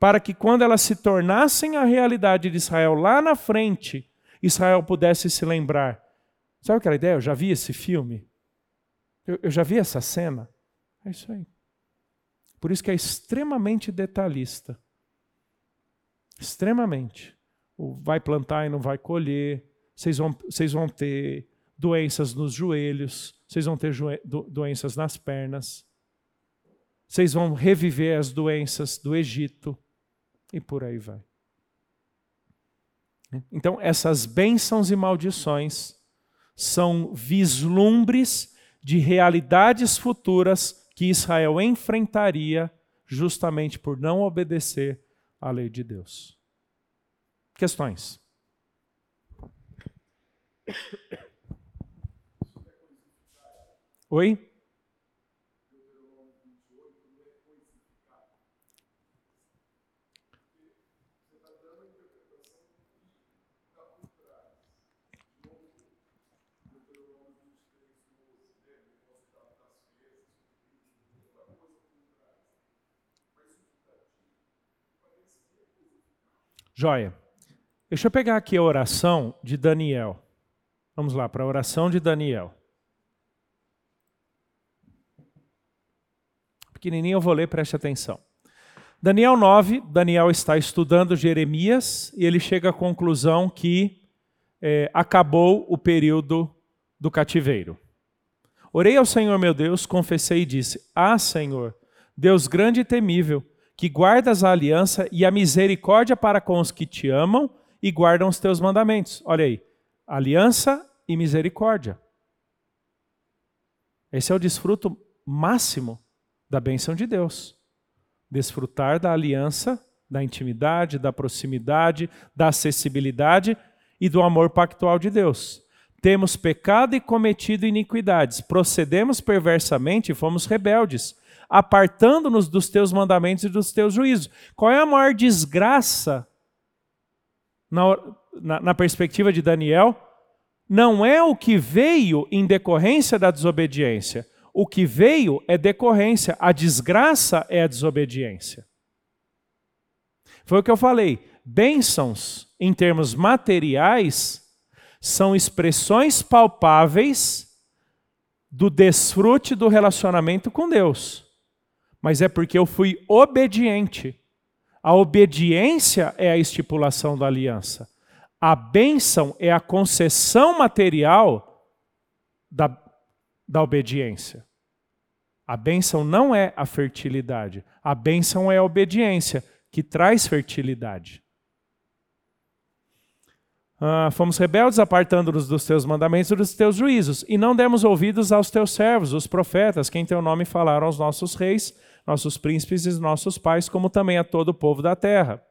para que quando elas se tornassem a realidade de Israel lá na frente, Israel pudesse se lembrar. Sabe aquela ideia? Eu já vi esse filme. Eu, eu já vi essa cena. É isso aí. Por isso que é extremamente detalhista. Extremamente. O vai plantar e não vai colher. Vocês vão, vocês vão ter doenças nos joelhos, vocês vão ter doenças nas pernas, vocês vão reviver as doenças do Egito e por aí vai. Então, essas bênçãos e maldições são vislumbres de realidades futuras que Israel enfrentaria justamente por não obedecer à lei de Deus. Questões? Oi? Joia. Deixa eu pegar aqui a oração de Daniel. Vamos lá para a oração de Daniel. pequenininho, eu vou ler, preste atenção. Daniel 9, Daniel está estudando Jeremias e ele chega à conclusão que é, acabou o período do cativeiro. Orei ao Senhor meu Deus, confessei e disse: Ah, Senhor, Deus grande e temível, que guardas a aliança e a misericórdia para com os que te amam e guardam os teus mandamentos. Olha aí, aliança e misericórdia. Esse é o desfruto máximo da bênção de Deus. Desfrutar da aliança, da intimidade, da proximidade, da acessibilidade e do amor pactual de Deus. Temos pecado e cometido iniquidades, procedemos perversamente e fomos rebeldes, apartando-nos dos teus mandamentos e dos teus juízos. Qual é a maior desgraça na, na, na perspectiva de Daniel? Não é o que veio em decorrência da desobediência, o que veio é decorrência, a desgraça é a desobediência. Foi o que eu falei. Bênçãos, em termos materiais, são expressões palpáveis do desfrute do relacionamento com Deus. Mas é porque eu fui obediente. A obediência é a estipulação da aliança. A bênção é a concessão material da, da obediência. A bênção não é a fertilidade, a bênção é a obediência, que traz fertilidade. ah, fomos rebeldes, apartando-nos dos teus mandamentos e dos teus juízos, e não demos ouvidos aos teus servos, os profetas, que em teu nome falaram aos nossos reis, nossos príncipes e nossos pais, como também a todo o povo da terra.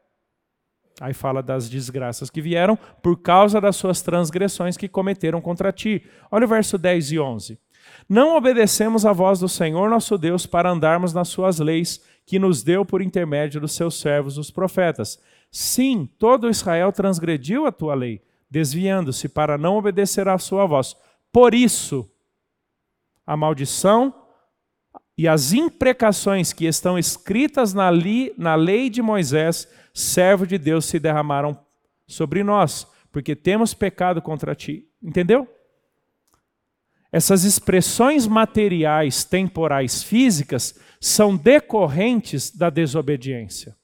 Aí fala das desgraças que vieram por causa das suas transgressões que cometeram contra ti. Olha o verso 10 e 11. Não obedecemos à voz do Senhor nosso Deus para andarmos nas suas leis, que nos deu por intermédio dos seus servos, os profetas. Sim, todo Israel transgrediu a tua lei, desviando-se para não obedecer à sua voz. Por isso, a maldição e as imprecações que estão escritas na, li, na lei de Moisés, servo de Deus, se derramaram sobre nós, porque temos pecado contra ti. Entendeu? Essas expressões materiais, temporais, físicas, são decorrentes da desobediência.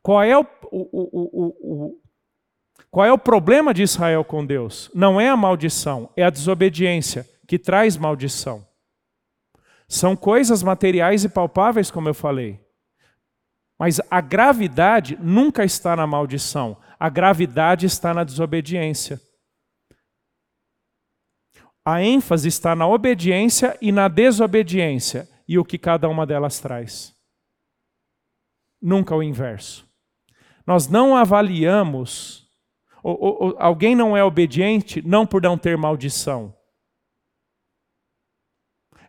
Qual é o, o, o, qual é o problema de Israel com Deus? Não é a maldição, é a desobediência que traz maldição. São coisas materiais e palpáveis, como eu falei. Mas a gravidade nunca está na maldição, a gravidade está na desobediência. A ênfase está na obediência e na desobediência e o que cada uma delas traz. Nunca o inverso. Nós não avaliamos, ou, ou, alguém não é obediente não por não ter maldição.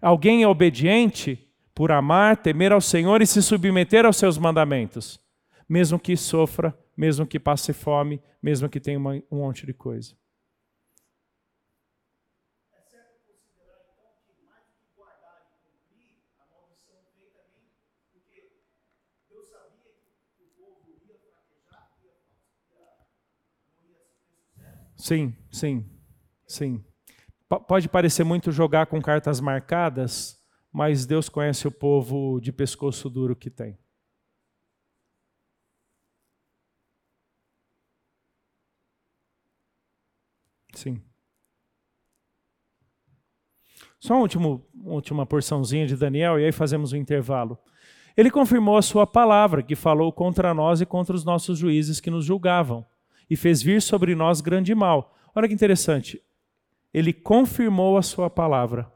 Alguém é obediente por amar, temer ao Senhor e se submeter aos seus mandamentos, mesmo que sofra, mesmo que passe fome, mesmo que tenha um monte de coisa. Sim, sim, sim. Pode parecer muito jogar com cartas marcadas, mas Deus conhece o povo de pescoço duro que tem. Sim. Só uma última, última porçãozinha de Daniel e aí fazemos um intervalo. Ele confirmou a sua palavra, que falou contra nós e contra os nossos juízes que nos julgavam e fez vir sobre nós grande mal. Olha que interessante. Ele confirmou a sua palavra.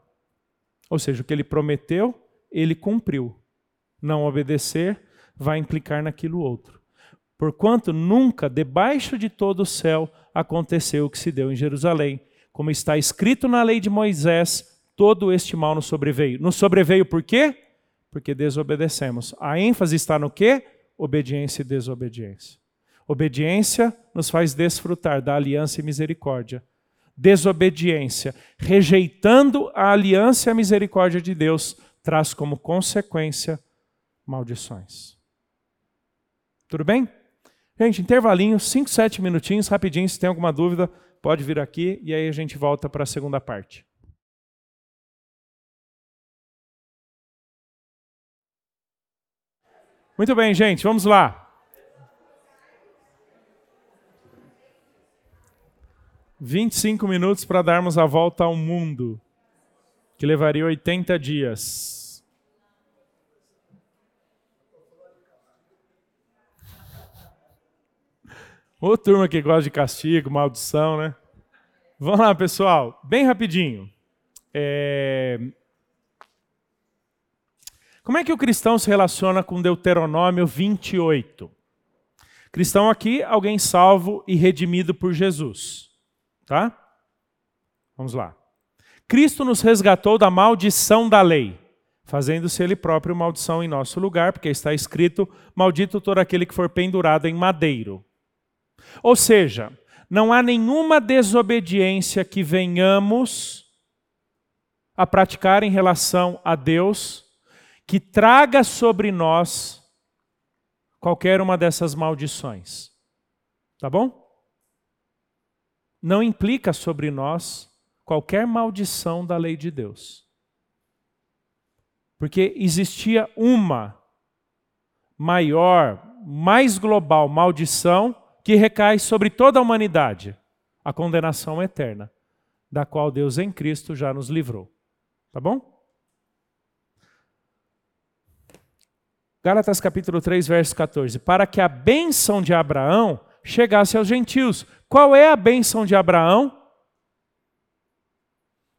Ou seja, o que ele prometeu, ele cumpriu. Não obedecer vai implicar naquilo outro. Porquanto nunca debaixo de todo o céu aconteceu o que se deu em Jerusalém. Como está escrito na lei de Moisés, todo este mal nos sobreveio. Nos sobreveio por quê? Porque desobedecemos. A ênfase está no quê? Obediência e desobediência. Obediência nos faz desfrutar da aliança e misericórdia. Desobediência, rejeitando a aliança e a misericórdia de Deus, traz como consequência maldições. Tudo bem? Gente, intervalinho, 5, 7 minutinhos, rapidinho. Se tem alguma dúvida, pode vir aqui e aí a gente volta para a segunda parte. Muito bem, gente, vamos lá. 25 minutos para darmos a volta ao mundo, que levaria 80 dias. Ô turma que gosta de castigo, maldição, né? Vamos lá, pessoal, bem rapidinho. É... Como é que o cristão se relaciona com Deuteronômio 28? Cristão aqui, alguém salvo e redimido por Jesus. Tá? Vamos lá. Cristo nos resgatou da maldição da lei, fazendo-se ele próprio maldição em nosso lugar, porque está escrito: Maldito todo aquele que for pendurado em madeiro. Ou seja, não há nenhuma desobediência que venhamos a praticar em relação a Deus que traga sobre nós qualquer uma dessas maldições. Tá bom? Não implica sobre nós qualquer maldição da lei de Deus. Porque existia uma maior, mais global maldição que recai sobre toda a humanidade a condenação eterna, da qual Deus em Cristo já nos livrou. Tá bom? Gálatas capítulo 3, verso 14. Para que a bênção de Abraão chegasse aos gentios, Qual é a bênção de Abraão?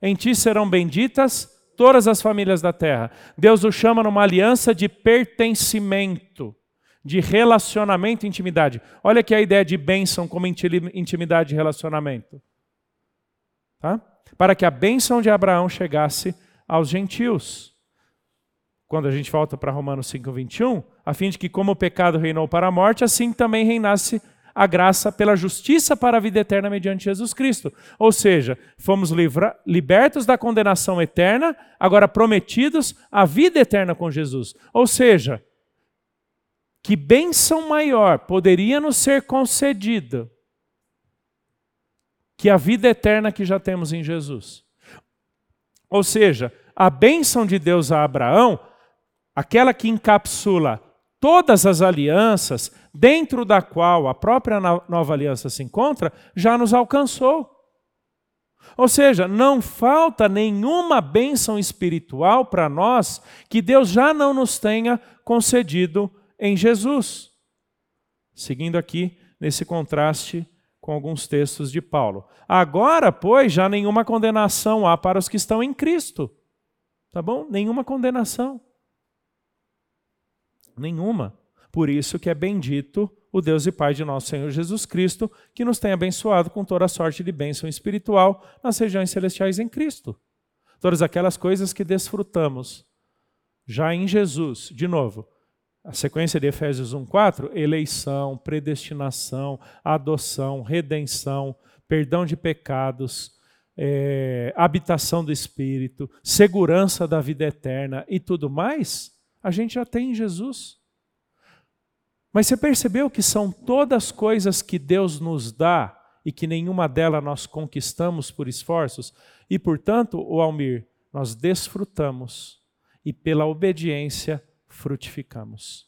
Em ti serão benditas todas as famílias da terra. Deus o chama numa aliança de pertencimento, de relacionamento e intimidade. Olha aqui a ideia de bênção como intimidade e relacionamento. Tá? Para que a bênção de Abraão chegasse aos gentios. Quando a gente volta para Romanos 5:21, a fim de que como o pecado reinou para a morte, assim também reinasse a graça pela justiça para a vida eterna mediante Jesus Cristo. Ou seja, fomos livra, libertos da condenação eterna, agora prometidos a vida eterna com Jesus. Ou seja, que bênção maior poderia nos ser concedida que a vida eterna que já temos em Jesus. Ou seja, a bênção de Deus a Abraão, aquela que encapsula todas as alianças, dentro da qual a própria nova aliança se encontra, já nos alcançou. Ou seja, não falta nenhuma bênção espiritual para nós que Deus já não nos tenha concedido em Jesus. Seguindo aqui nesse contraste com alguns textos de Paulo. Agora, pois, já nenhuma condenação há para os que estão em Cristo. Tá bom? Nenhuma condenação. Nenhuma. Por isso que é bendito o Deus e Pai de nosso Senhor Jesus Cristo, que nos tem abençoado com toda sorte de bênção espiritual nas regiões celestiais em Cristo. Todas aquelas coisas que desfrutamos já em Jesus, de novo, a sequência de Efésios 1:4, eleição, predestinação, adoção, redenção, perdão de pecados, é, habitação do Espírito, segurança da vida eterna e tudo mais, a gente já tem em Jesus. Mas você percebeu que são todas coisas que Deus nos dá e que nenhuma delas nós conquistamos por esforços? E, portanto, o Almir, nós desfrutamos e pela obediência frutificamos.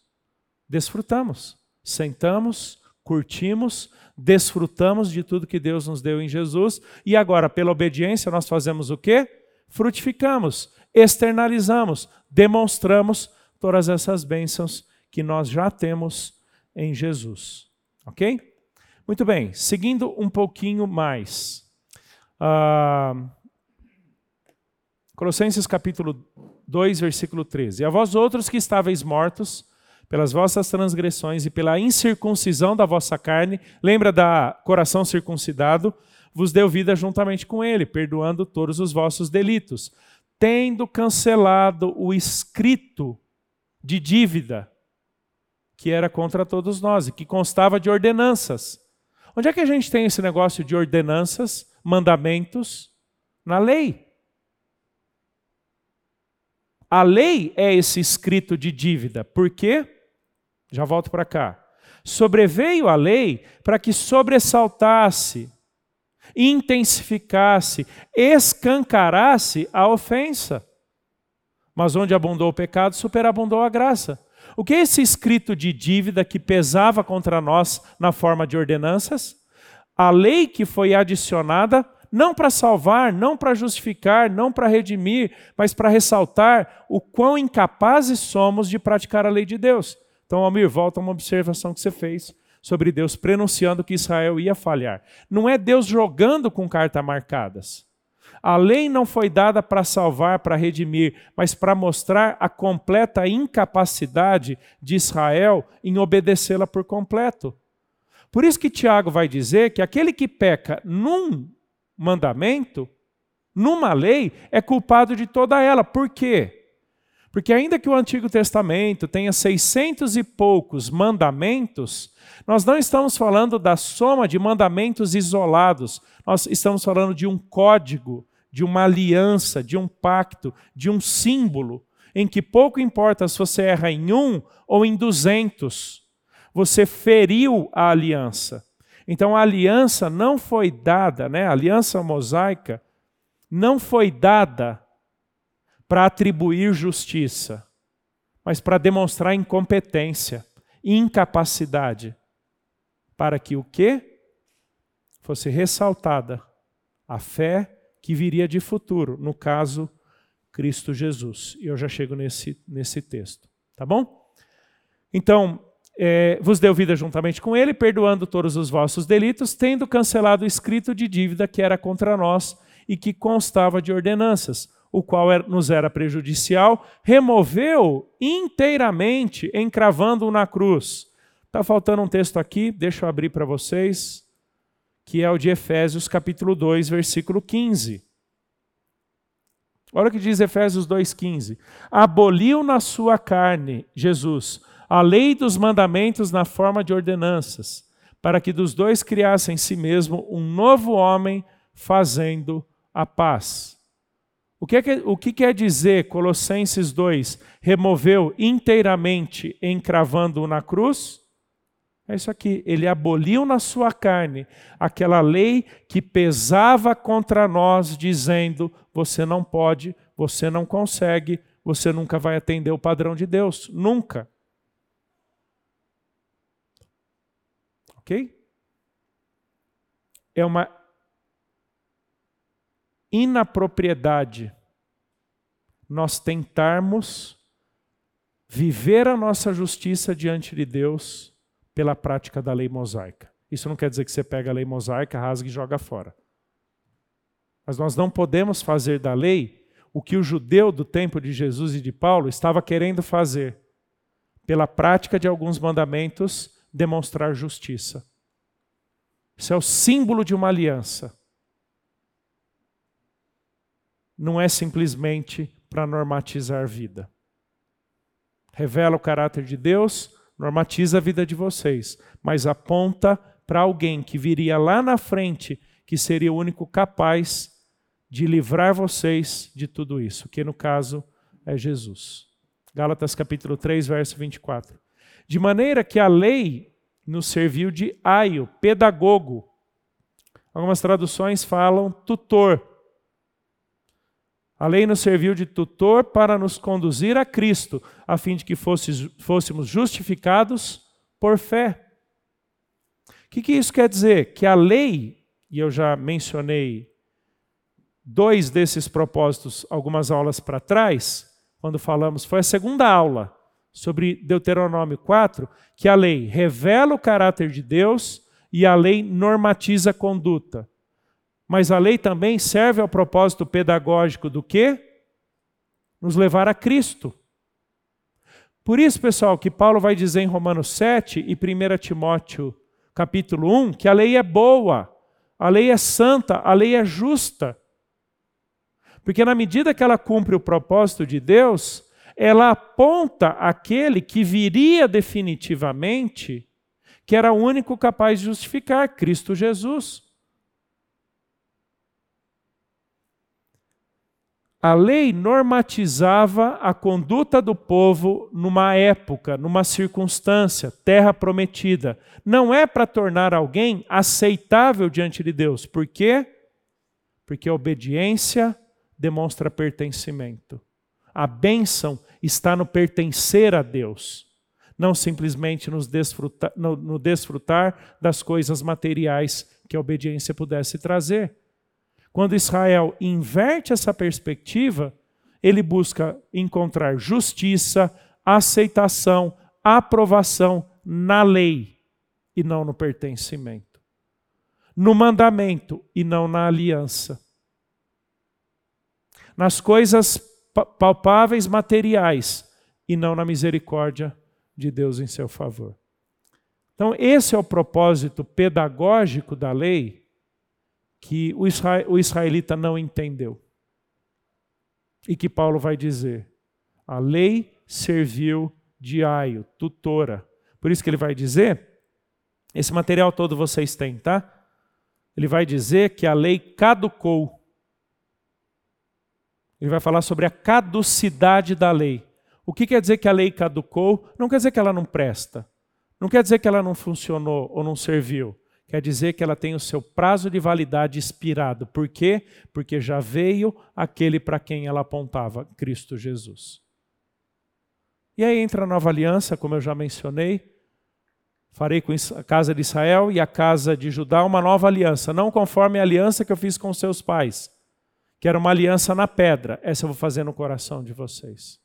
Desfrutamos, sentamos, curtimos, desfrutamos de tudo que Deus nos deu em Jesus e agora, pela obediência, nós fazemos o quê? Frutificamos, externalizamos, demonstramos todas essas bênçãos que nós já temos em Jesus. Ok? Muito bem, seguindo um pouquinho mais. Uh, Colossenses capítulo 2, versículo 13. E a vós outros que estáveis mortos pelas vossas transgressões e pela incircuncisão da vossa carne, lembra da coração circuncidado, vos deu vida juntamente com ele, perdoando todos os vossos delitos, tendo cancelado o escrito de dívida que era contra todos nós e que constava de ordenanças. Onde é que a gente tem esse negócio de ordenanças, mandamentos? Na lei. A lei é esse escrito de dívida. Por quê? Já volto para cá. Sobreveio a lei para que sobressaltasse, intensificasse, escancarasse a ofensa. Mas onde abundou o pecado, superabundou a graça. O que é esse escrito de dívida que pesava contra nós na forma de ordenanças? A lei que foi adicionada não para salvar, não para justificar, não para redimir, mas para ressaltar o quão incapazes somos de praticar a lei de Deus. Então, Almir, volta uma observação que você fez sobre Deus prenunciando que Israel ia falhar. Não é Deus jogando com cartas marcadas. A lei não foi dada para salvar, para redimir, mas para mostrar a completa incapacidade de Israel em obedecê-la por completo. Por isso que Tiago vai dizer que aquele que peca num mandamento, numa lei, é culpado de toda ela. Por quê? Porque ainda que o Antigo Testamento tenha seiscentos e poucos mandamentos, nós não estamos falando da soma de mandamentos isolados, nós estamos falando de um código de uma aliança, de um pacto, de um símbolo, em que pouco importa se você erra em um ou em duzentos, você feriu a aliança. Então a aliança não foi dada, né? a aliança mosaica não foi dada para atribuir justiça, mas para demonstrar incompetência, incapacidade, para que o quê? Fosse ressaltada a fé que viria de futuro, no caso, Cristo Jesus. E eu já chego nesse, nesse texto, tá bom? Então, é, vos deu vida juntamente com ele, perdoando todos os vossos delitos, tendo cancelado o escrito de dívida que era contra nós e que constava de ordenanças, o qual nos era prejudicial, removeu inteiramente, encravando-o na cruz. Está faltando um texto aqui, deixa eu abrir para vocês, que é o de Efésios capítulo 2, versículo 15. Olha o que diz Efésios 2,15. Aboliu na sua carne, Jesus, a lei dos mandamentos na forma de ordenanças, para que dos dois criasse em si mesmo um novo homem, fazendo a paz. O que, é, o que quer dizer Colossenses 2? Removeu inteiramente, encravando-o na cruz? É isso aqui. Ele aboliu na sua carne aquela lei que pesava contra nós, dizendo: você não pode, você não consegue, você nunca vai atender o padrão de Deus. Nunca. Ok? É uma inapropriedade nós tentarmos viver a nossa justiça diante de Deus pela prática da lei mosaica. Isso não quer dizer que você pega a lei mosaica, rasga e joga fora. Mas nós não podemos fazer da lei o que o judeu do tempo de Jesus e de Paulo estava querendo fazer. Pela prática de alguns mandamentos, demonstrar justiça. Isso é o símbolo de uma aliança. Não é simplesmente para normatizar a vida. Revela o caráter de Deus, normatiza a vida de vocês, mas aponta para alguém que viria lá na frente, que seria o único capaz de livrar vocês de tudo isso, que no caso é Jesus. Gálatas capítulo 3, verso 24. De maneira que a lei nos serviu de aio, pedagogo. Algumas traduções falam tutor. A lei nos serviu de tutor para nos conduzir a Cristo, a fim de que fôssemos justificados por fé. O que, que isso quer dizer? Que a lei, e eu já mencionei dois desses propósitos algumas aulas para trás, quando falamos, foi a segunda aula sobre Deuteronômio 4, que a lei revela o caráter de Deus e a lei normatiza a conduta. Mas a lei também serve ao propósito pedagógico do quê? Nos levar a Cristo. Por isso, pessoal, que Paulo vai dizer em Romanos 7 e 1 Timóteo capítulo 1 que a lei é boa, a lei é santa, a lei é justa. Porque na medida que ela cumpre o propósito de Deus, ela aponta aquele que viria definitivamente, que era o único capaz de justificar, Cristo Jesus. A lei normatizava a conduta do povo numa época, numa circunstância, terra prometida. Não é para tornar alguém aceitável diante de Deus. Por quê? Porque a obediência demonstra pertencimento. A bênção está no pertencer a Deus, não simplesmente desfrutar, no, no desfrutar das coisas materiais que a obediência pudesse trazer. Quando Israel inverte essa perspectiva, ele busca encontrar justiça, aceitação, aprovação na lei e não no pertencimento, no mandamento e não na aliança nas coisas palpáveis materiais e não na misericórdia de Deus em seu favor. Então, esse é o propósito pedagógico da lei que o, israelita não entendeu. E que Paulo vai dizer: a lei serviu de aio, tutora. Por isso que ele vai dizer, esse material todo vocês têm, tá? Ele vai dizer que a lei caducou. Ele vai falar sobre a caducidade da lei. O que quer dizer que a lei caducou? Não quer dizer que ela não presta. Não quer dizer que ela não funcionou ou não serviu. Quer dizer que ela tem o seu prazo de validade expirado. Por quê? Porque já veio aquele para quem ela apontava, Cristo Jesus. E aí entra a nova aliança, como eu já mencionei. Farei com a casa de Israel e a casa de Judá uma nova aliança, não conforme a aliança que eu fiz com seus pais que era uma aliança na pedra, essa eu vou fazer no coração de vocês.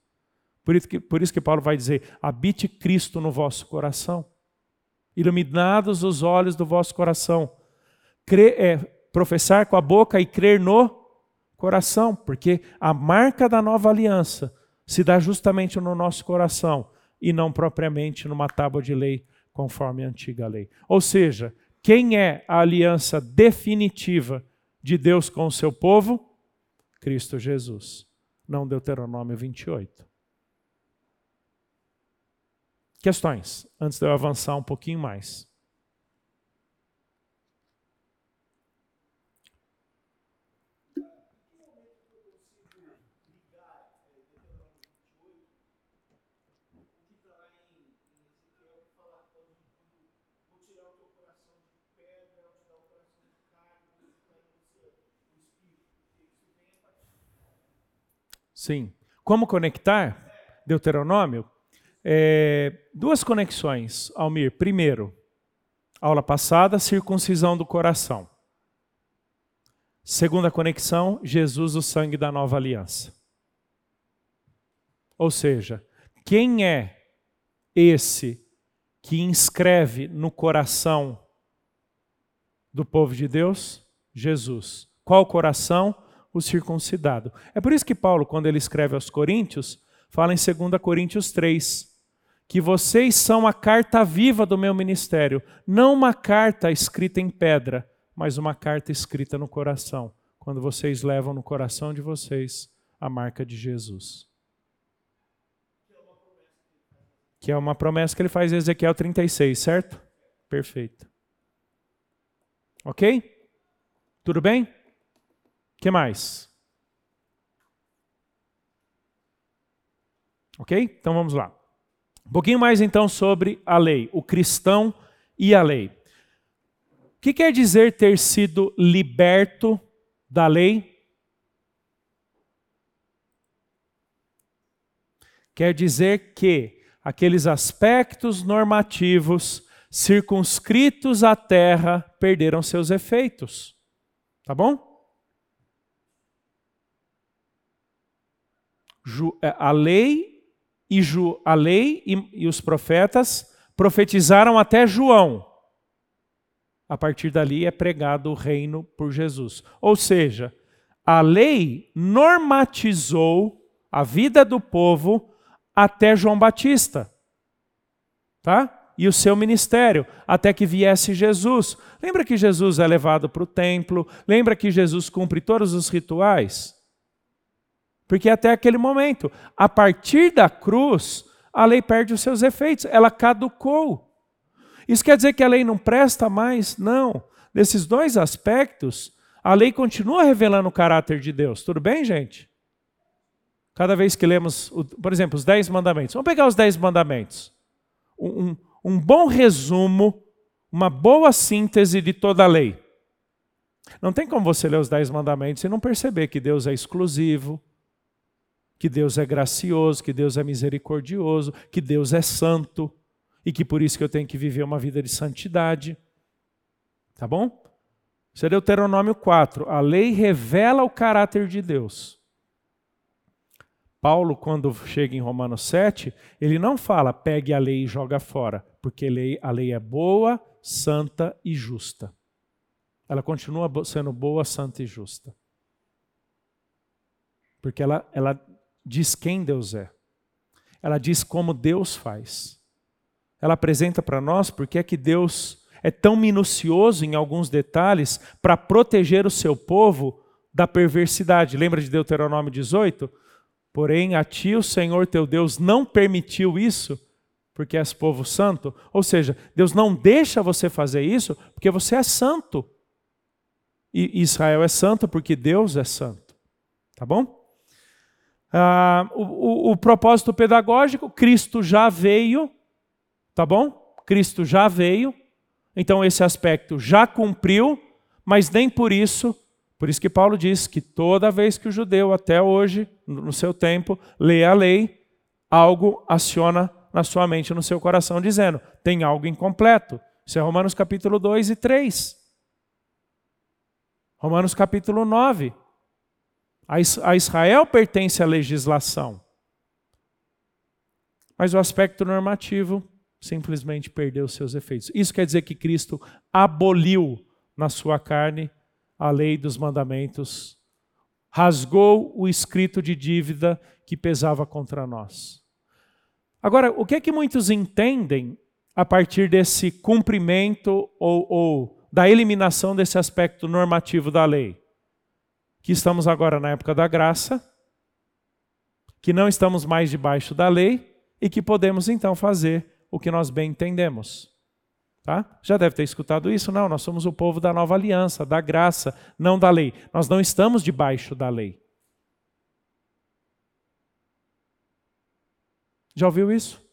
Por isso que, por isso que Paulo vai dizer: habite Cristo no vosso coração, iluminados os olhos do vosso coração. É, professar com a boca e crer no coração, porque a marca da nova aliança se dá justamente no nosso coração e não propriamente numa tábua de lei conforme a antiga lei. Ou seja, quem é a aliança definitiva de Deus com o seu povo? Cristo Jesus, não Deuteronômio 28. Questões, antes de eu avançar um pouquinho mais. Sim. Como conectar? Deuteronômio. É, duas conexões, Almir. Primeiro, aula passada, circuncisão do coração. Segunda conexão, Jesus, o sangue da nova aliança. Ou seja, quem é esse que inscreve no coração do povo de Deus? Jesus. Qual coração? o circuncidado. É por isso que Paulo, quando ele escreve aos Coríntios, fala em 2 Coríntios 3, que vocês são a carta viva do meu ministério, não uma carta escrita em pedra, mas uma carta escrita no coração, quando vocês levam no coração de vocês a marca de Jesus. Que é uma promessa que ele faz em Ezequiel 36, certo? Perfeito. Ok? Tudo bem? que mais? Ok? Então vamos lá. Um pouquinho mais então sobre a lei, o cristão e a lei. O que quer dizer ter sido liberto da lei? Quer dizer que aqueles aspectos normativos circunscritos à terra perderam seus efeitos. Tá bom? É, a lei e, a lei e, e os profetas profetizaram até João. A partir dali é pregado o reino por Jesus. Ou seja, a lei normatizou a vida do povo até João Batista. Tá? E o seu ministério, até que viesse Jesus. Lembra que Jesus é levado para o templo? Lembra que Jesus cumpre todos os rituais? Porque até aquele momento, a partir da cruz, a lei perde os seus efeitos, ela caducou. Isso quer dizer que a lei não presta mais? Não. Nesses dois aspectos, a lei continua revelando o caráter de Deus. Tudo bem, gente? Cada vez que lemos, por exemplo, os Dez Mandamentos. Vamos pegar os Dez Mandamentos. Um, um bom resumo, uma boa síntese de toda a lei. Não tem como você ler os Dez Mandamentos e não perceber que Deus é exclusivo, que Deus é gracioso, que Deus é misericordioso, que Deus é santo e que por isso que eu tenho que viver uma vida de santidade. Tá bom? Isso é Deuteronômio 4. A lei revela o caráter de Deus. Paulo, quando chega em Romanos 7, ele não fala pegue a lei e joga fora, porque a lei é boa, santa e justa. Ela continua sendo boa, santa e justa. Porque ela, ela diz quem Deus é. Ela diz como Deus faz. Ela apresenta para nós porque é que Deus é tão minucioso em alguns detalhes para proteger o seu povo da perversidade. Lembra de Deuteronômio 18? Porém, a ti o Senhor teu Deus não permitiu isso, porque és povo santo. Ou seja, Deus não deixa você fazer isso porque você é santo. E Israel é santo porque Deus é santo. Tá bom? Ah, o, o, o propósito pedagógico, Cristo já veio, tá bom? Cristo já veio, então esse aspecto já cumpriu, mas nem por isso, por isso que Paulo diz que toda vez que o judeu, até hoje, no seu tempo, lê a lei, algo aciona na sua mente, no seu coração, dizendo: tem algo incompleto. Isso é Romanos capítulo 2 e 3. Romanos capítulo 9. A Israel pertence a legislação. Mas o aspecto normativo simplesmente perdeu seus efeitos. Isso quer dizer que Cristo aboliu na sua carne a lei dos mandamentos, rasgou o escrito de dívida que pesava contra nós. Agora, o que é que muitos entendem a partir desse cumprimento ou, ou da eliminação desse aspecto normativo da lei? Que estamos agora na época da graça, que não estamos mais debaixo da lei e que podemos então fazer o que nós bem entendemos. Tá? Já deve ter escutado isso? Não, nós somos o povo da nova aliança, da graça, não da lei. Nós não estamos debaixo da lei. Já ouviu isso?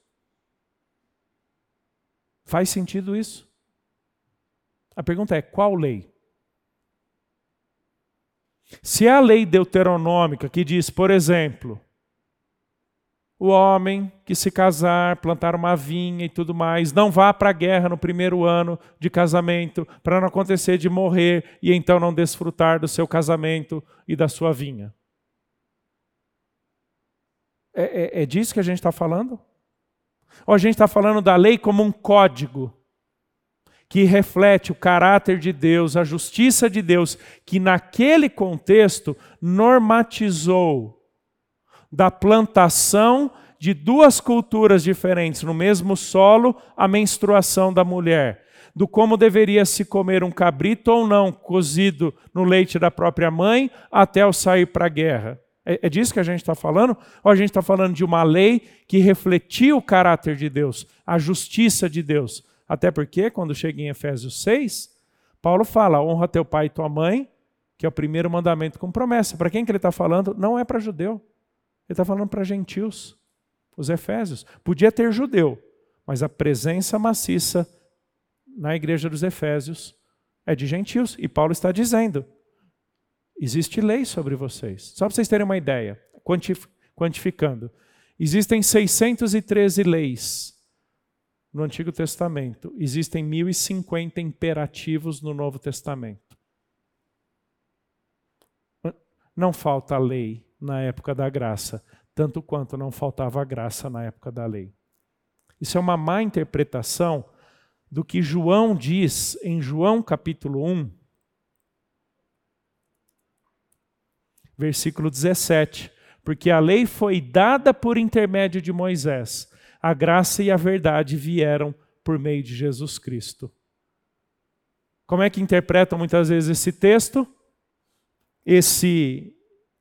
Faz sentido isso? A pergunta é: qual lei? Se a lei deuteronômica que diz, por exemplo, o homem que se casar, plantar uma vinha e tudo mais, não vá para a guerra no primeiro ano de casamento, para não acontecer de morrer e então não desfrutar do seu casamento e da sua vinha. É, é, é disso que a gente está falando? Ou a gente está falando da lei como um código que reflete o caráter de Deus, a justiça de Deus, que naquele contexto normatizou da plantação de duas culturas diferentes no mesmo solo a menstruação da mulher, do como deveria se comer um cabrito ou não cozido no leite da própria mãe até o sair para a guerra. É, é disso que a gente está falando? Ou a gente está falando de uma lei que refletia o caráter de Deus, a justiça de Deus? Até porque, quando chega em Efésios 6, Paulo fala: honra teu pai e tua mãe, que é o primeiro mandamento com promessa. Para quem que ele está falando? Não é para judeu. Ele está falando para gentios, os efésios. Podia ter judeu, mas a presença maciça na igreja dos efésios é de gentios. E Paulo está dizendo: existe lei sobre vocês. Só para vocês terem uma ideia, quantificando. Existem 613 leis no Antigo Testamento, existem 1050 imperativos no Novo Testamento. Não falta lei na época da graça, tanto quanto não faltava graça na época da lei. Isso é uma má interpretação do que João diz em João capítulo 1, versículo 17. Porque a lei foi dada por intermédio de Moisés, a graça e a verdade vieram por meio de Jesus Cristo. Como é que interpretam muitas vezes esse texto? Esse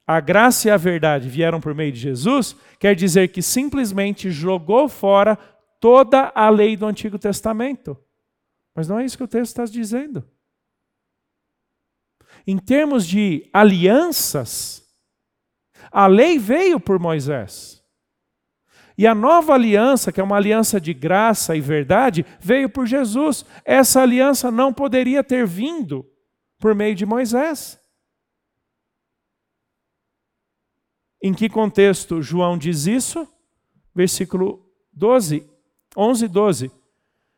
a graça e a verdade vieram por meio de Jesus, quer dizer que simplesmente jogou fora toda a lei do Antigo Testamento. Mas não é isso que o texto está dizendo. Em termos de alianças, a lei veio por Moisés. E a nova aliança, que é uma aliança de graça e verdade, veio por Jesus. Essa aliança não poderia ter vindo por meio de Moisés. Em que contexto João diz isso? Versículo 12, 11 e 12.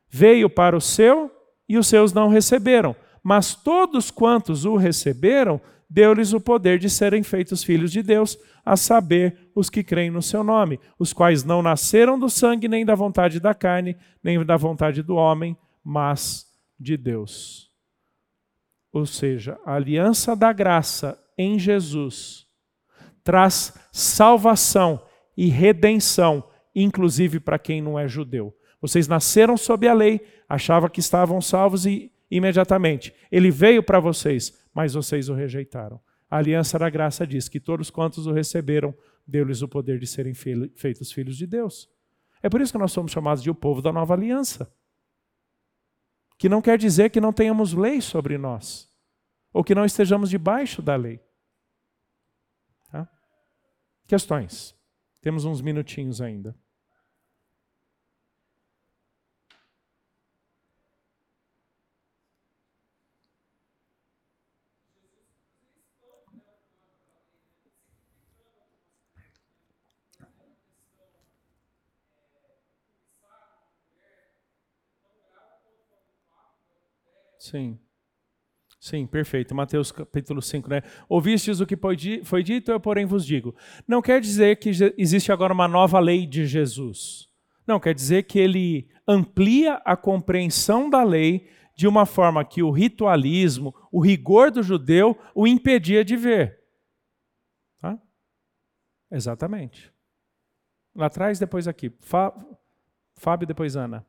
Veio para o seu e os seus não receberam, mas todos quantos o receberam, deu-lhes o poder de serem feitos filhos de Deus, a saber, os que creem no seu nome, os quais não nasceram do sangue, nem da vontade da carne, nem da vontade do homem, mas de Deus. Ou seja, a aliança da graça em Jesus traz salvação e redenção, inclusive para quem não é judeu. Vocês nasceram sob a lei, achavam que estavam salvos e imediatamente ele veio para vocês, mas vocês o rejeitaram. A aliança da graça diz que todos quantos o receberam, deu-lhes o poder de serem feitos filhos de Deus. É por isso que nós somos chamados de o povo da nova aliança. Que não quer dizer que não tenhamos lei sobre nós, ou que não estejamos debaixo da lei. Questões? Temos uns minutinhos ainda. Sim. Sim, perfeito. Mateus capítulo 5, né? Ouvistes o que foi dito, eu porém vos digo. Não quer dizer que existe agora uma nova lei de Jesus. Não, quer dizer que ele amplia a compreensão da lei de uma forma que o ritualismo, o rigor do judeu o impedia de ver. Tá? Exatamente. Lá atrás, depois aqui. Fábio, depois Ana.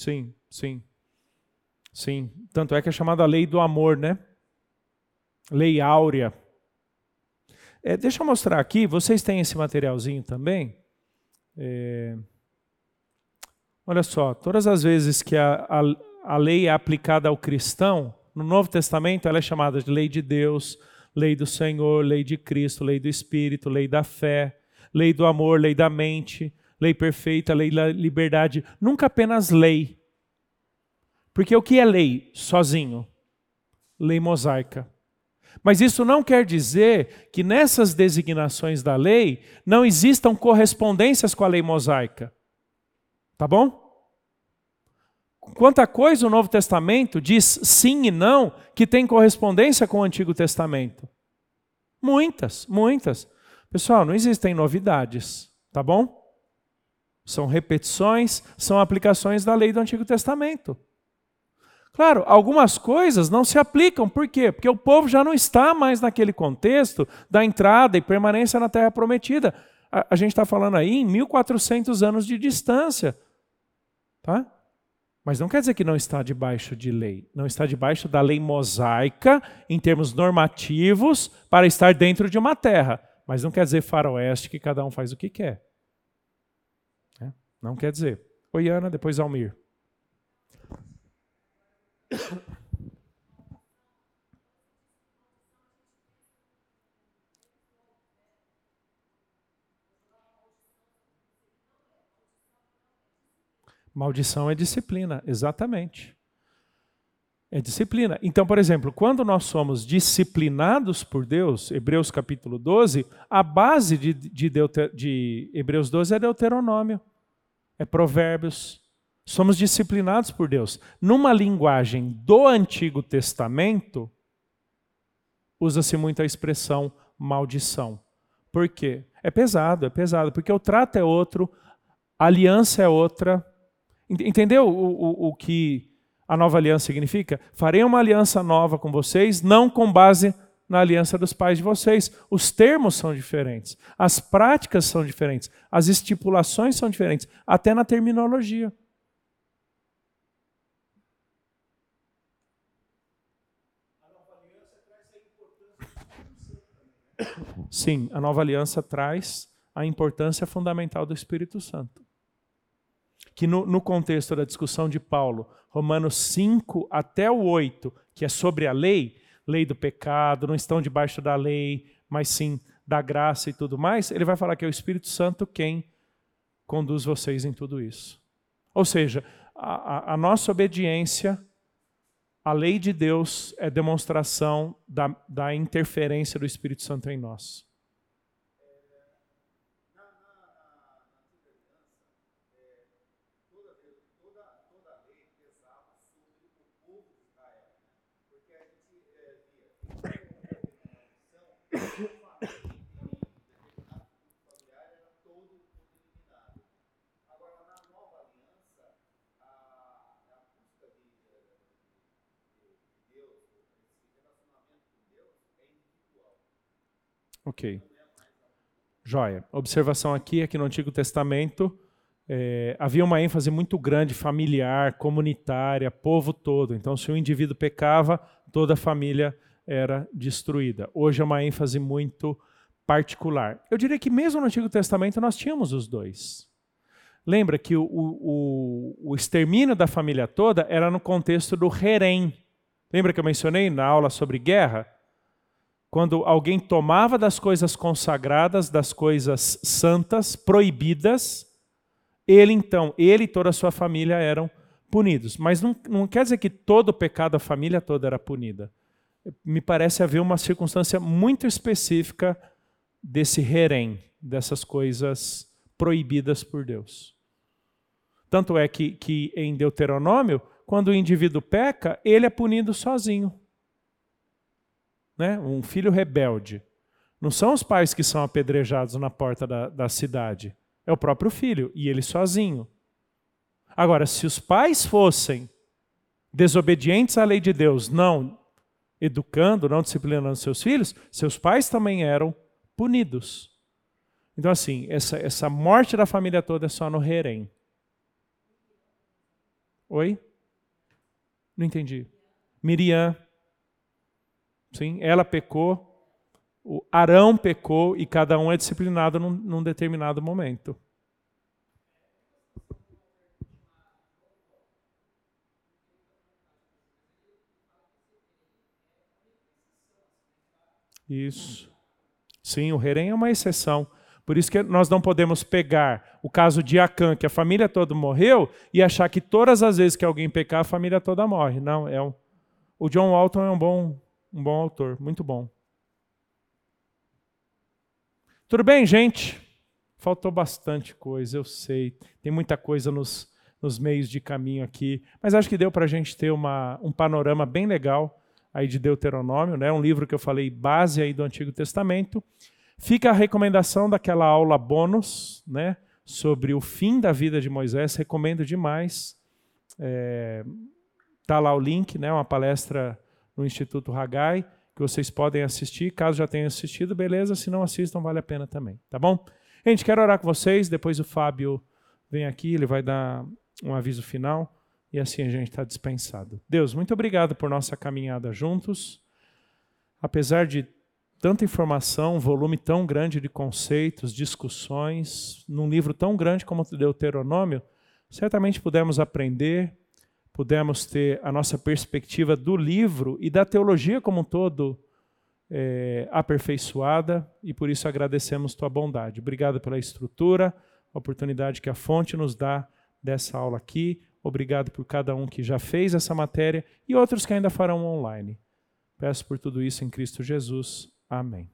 Sim, sim. Sim. Tanto é que é chamada lei do amor, né? Lei áurea. É, deixa eu mostrar aqui, vocês têm esse materialzinho também? É, olha só, todas as vezes que a, a, a lei é aplicada ao cristão, no Novo Testamento ela é chamada de lei de Deus, lei do Senhor, lei de Cristo, lei do Espírito, lei da fé, lei do amor, lei da mente, lei perfeita, lei da liberdade, nunca apenas lei. Porque o que é lei sozinho? Lei mosaica. Mas isso não quer dizer que nessas designações da lei não existam correspondências com a lei mosaica. Tá bom? Quanta coisa o Novo Testamento diz sim e não que tem correspondência com o Antigo Testamento? Muitas, muitas. Pessoal, não existem novidades, tá bom? São repetições, são aplicações da lei do Antigo Testamento. Claro, algumas coisas não se aplicam, por quê? Porque o povo já não está mais naquele contexto da entrada e permanência na terra prometida. A, a gente está falando aí em 1400 anos de distância. Tá? Mas não quer dizer que não está debaixo de lei. Não está debaixo da lei mosaica, em termos normativos, para estar dentro de uma terra. Mas não quer dizer faroeste que cada um faz o que quer. Não quer dizer. Oi, Ana, depois Almir. Maldição é disciplina, exatamente. É disciplina. Então, por exemplo, quando nós somos disciplinados por Deus, Hebreus capítulo 12, a base de, de, de Hebreus 12 é Deuteronômio é Provérbios. Somos disciplinados por Deus. Numa linguagem do Antigo Testamento, usa-se muito a expressão maldição. Por quê? É pesado, é pesado, porque o trato é outro, a aliança é outra. Entendeu o, o, o que a nova aliança significa? Farei uma aliança nova com vocês, não com base na aliança dos pais de vocês. Os termos são diferentes, as práticas são diferentes, as estipulações são diferentes, até na terminologia. Sim, a nova aliança traz a importância fundamental do Espírito Santo. Que no, no, contexto da discussão de Paulo, Romanos 5 até o 8, que é sobre a lei, lei do pecado, não estão debaixo da lei, mas sim da graça e tudo mais, ele vai falar que é o Espírito Santo quem conduz vocês em tudo isso. Ou seja, a, a nossa obediência à lei de Deus é demonstração da, da interferência do Espírito Santo em nós. Ok. Joia. Observação aqui é que no Antigo Testamento é, havia uma ênfase muito grande familiar, comunitária, povo todo. Então, se o indivíduo pecava, toda a família era destruída. Hoje é uma ênfase muito particular. Eu diria que mesmo no Antigo Testamento nós tínhamos os dois. Lembra que o, o, o extermínio da família toda era no contexto do herém. Lembra que eu mencionei na aula sobre guerra? Quando alguém tomava das coisas consagradas, das coisas santas, proibidas, ele então, ele e toda a sua família eram punidos. Mas não, não quer dizer que todo o pecado, a família toda era punida me parece haver uma circunstância muito específica desse herém, dessas coisas proibidas por Deus. Tanto é que, que em Deuteronômio, quando o indivíduo peca, ele é punido sozinho. Né? Um filho rebelde. Não são os pais que são apedrejados na porta da, da cidade. É o próprio filho, e ele sozinho. Agora, se os pais fossem desobedientes à lei de Deus, não educando, não disciplinando seus filhos, seus pais também eram punidos. Então, assim, essa, essa morte da família toda é só no Herem. Oi? Não entendi. Miriam. Sim, ela pecou. O Arão pecou e cada um é disciplinado num, num determinado momento. Isso. Sim, o Herem é uma exceção. Por isso que nós não podemos pegar o caso de Acã, que a família toda morreu, e achar que todas as vezes que alguém pecar, a família toda morre. Não, é um... o John Walton é um bom, um bom autor, muito bom. Tudo bem, gente? Faltou bastante coisa, eu sei. Tem muita coisa nos, nos meios de caminho aqui, mas acho que deu para a gente ter uma, um panorama bem legal aí de Deuteronômio, né? um livro que eu falei base aí do Antigo Testamento. Fica a recomendação daquela aula bônus né? sobre o fim da vida de Moisés, recomendo demais. É, tá lá o link, né? uma palestra no Instituto Hagai, que vocês podem assistir. Caso já tenham assistido, beleza. Se não assistam, vale a pena também. Tá bom? Gente, quero orar com vocês. Depois o Fábio vem aqui, ele vai dar um aviso final e assim a gente está dispensado. Deus, muito obrigado por nossa caminhada juntos. Apesar de tanta informação, volume tão grande de conceitos, discussões, num livro tão grande como o Deuteronômio, certamente pudemos aprender, pudemos ter a nossa perspectiva do livro e da teologia como um todo é, aperfeiçoada, e por isso agradecemos tua bondade. Obrigado pela estrutura, a oportunidade que a fonte nos dá dessa aula aqui. Obrigado por cada um que já fez essa matéria e outros que ainda farão online. Peço por tudo isso em Cristo Jesus. Amém.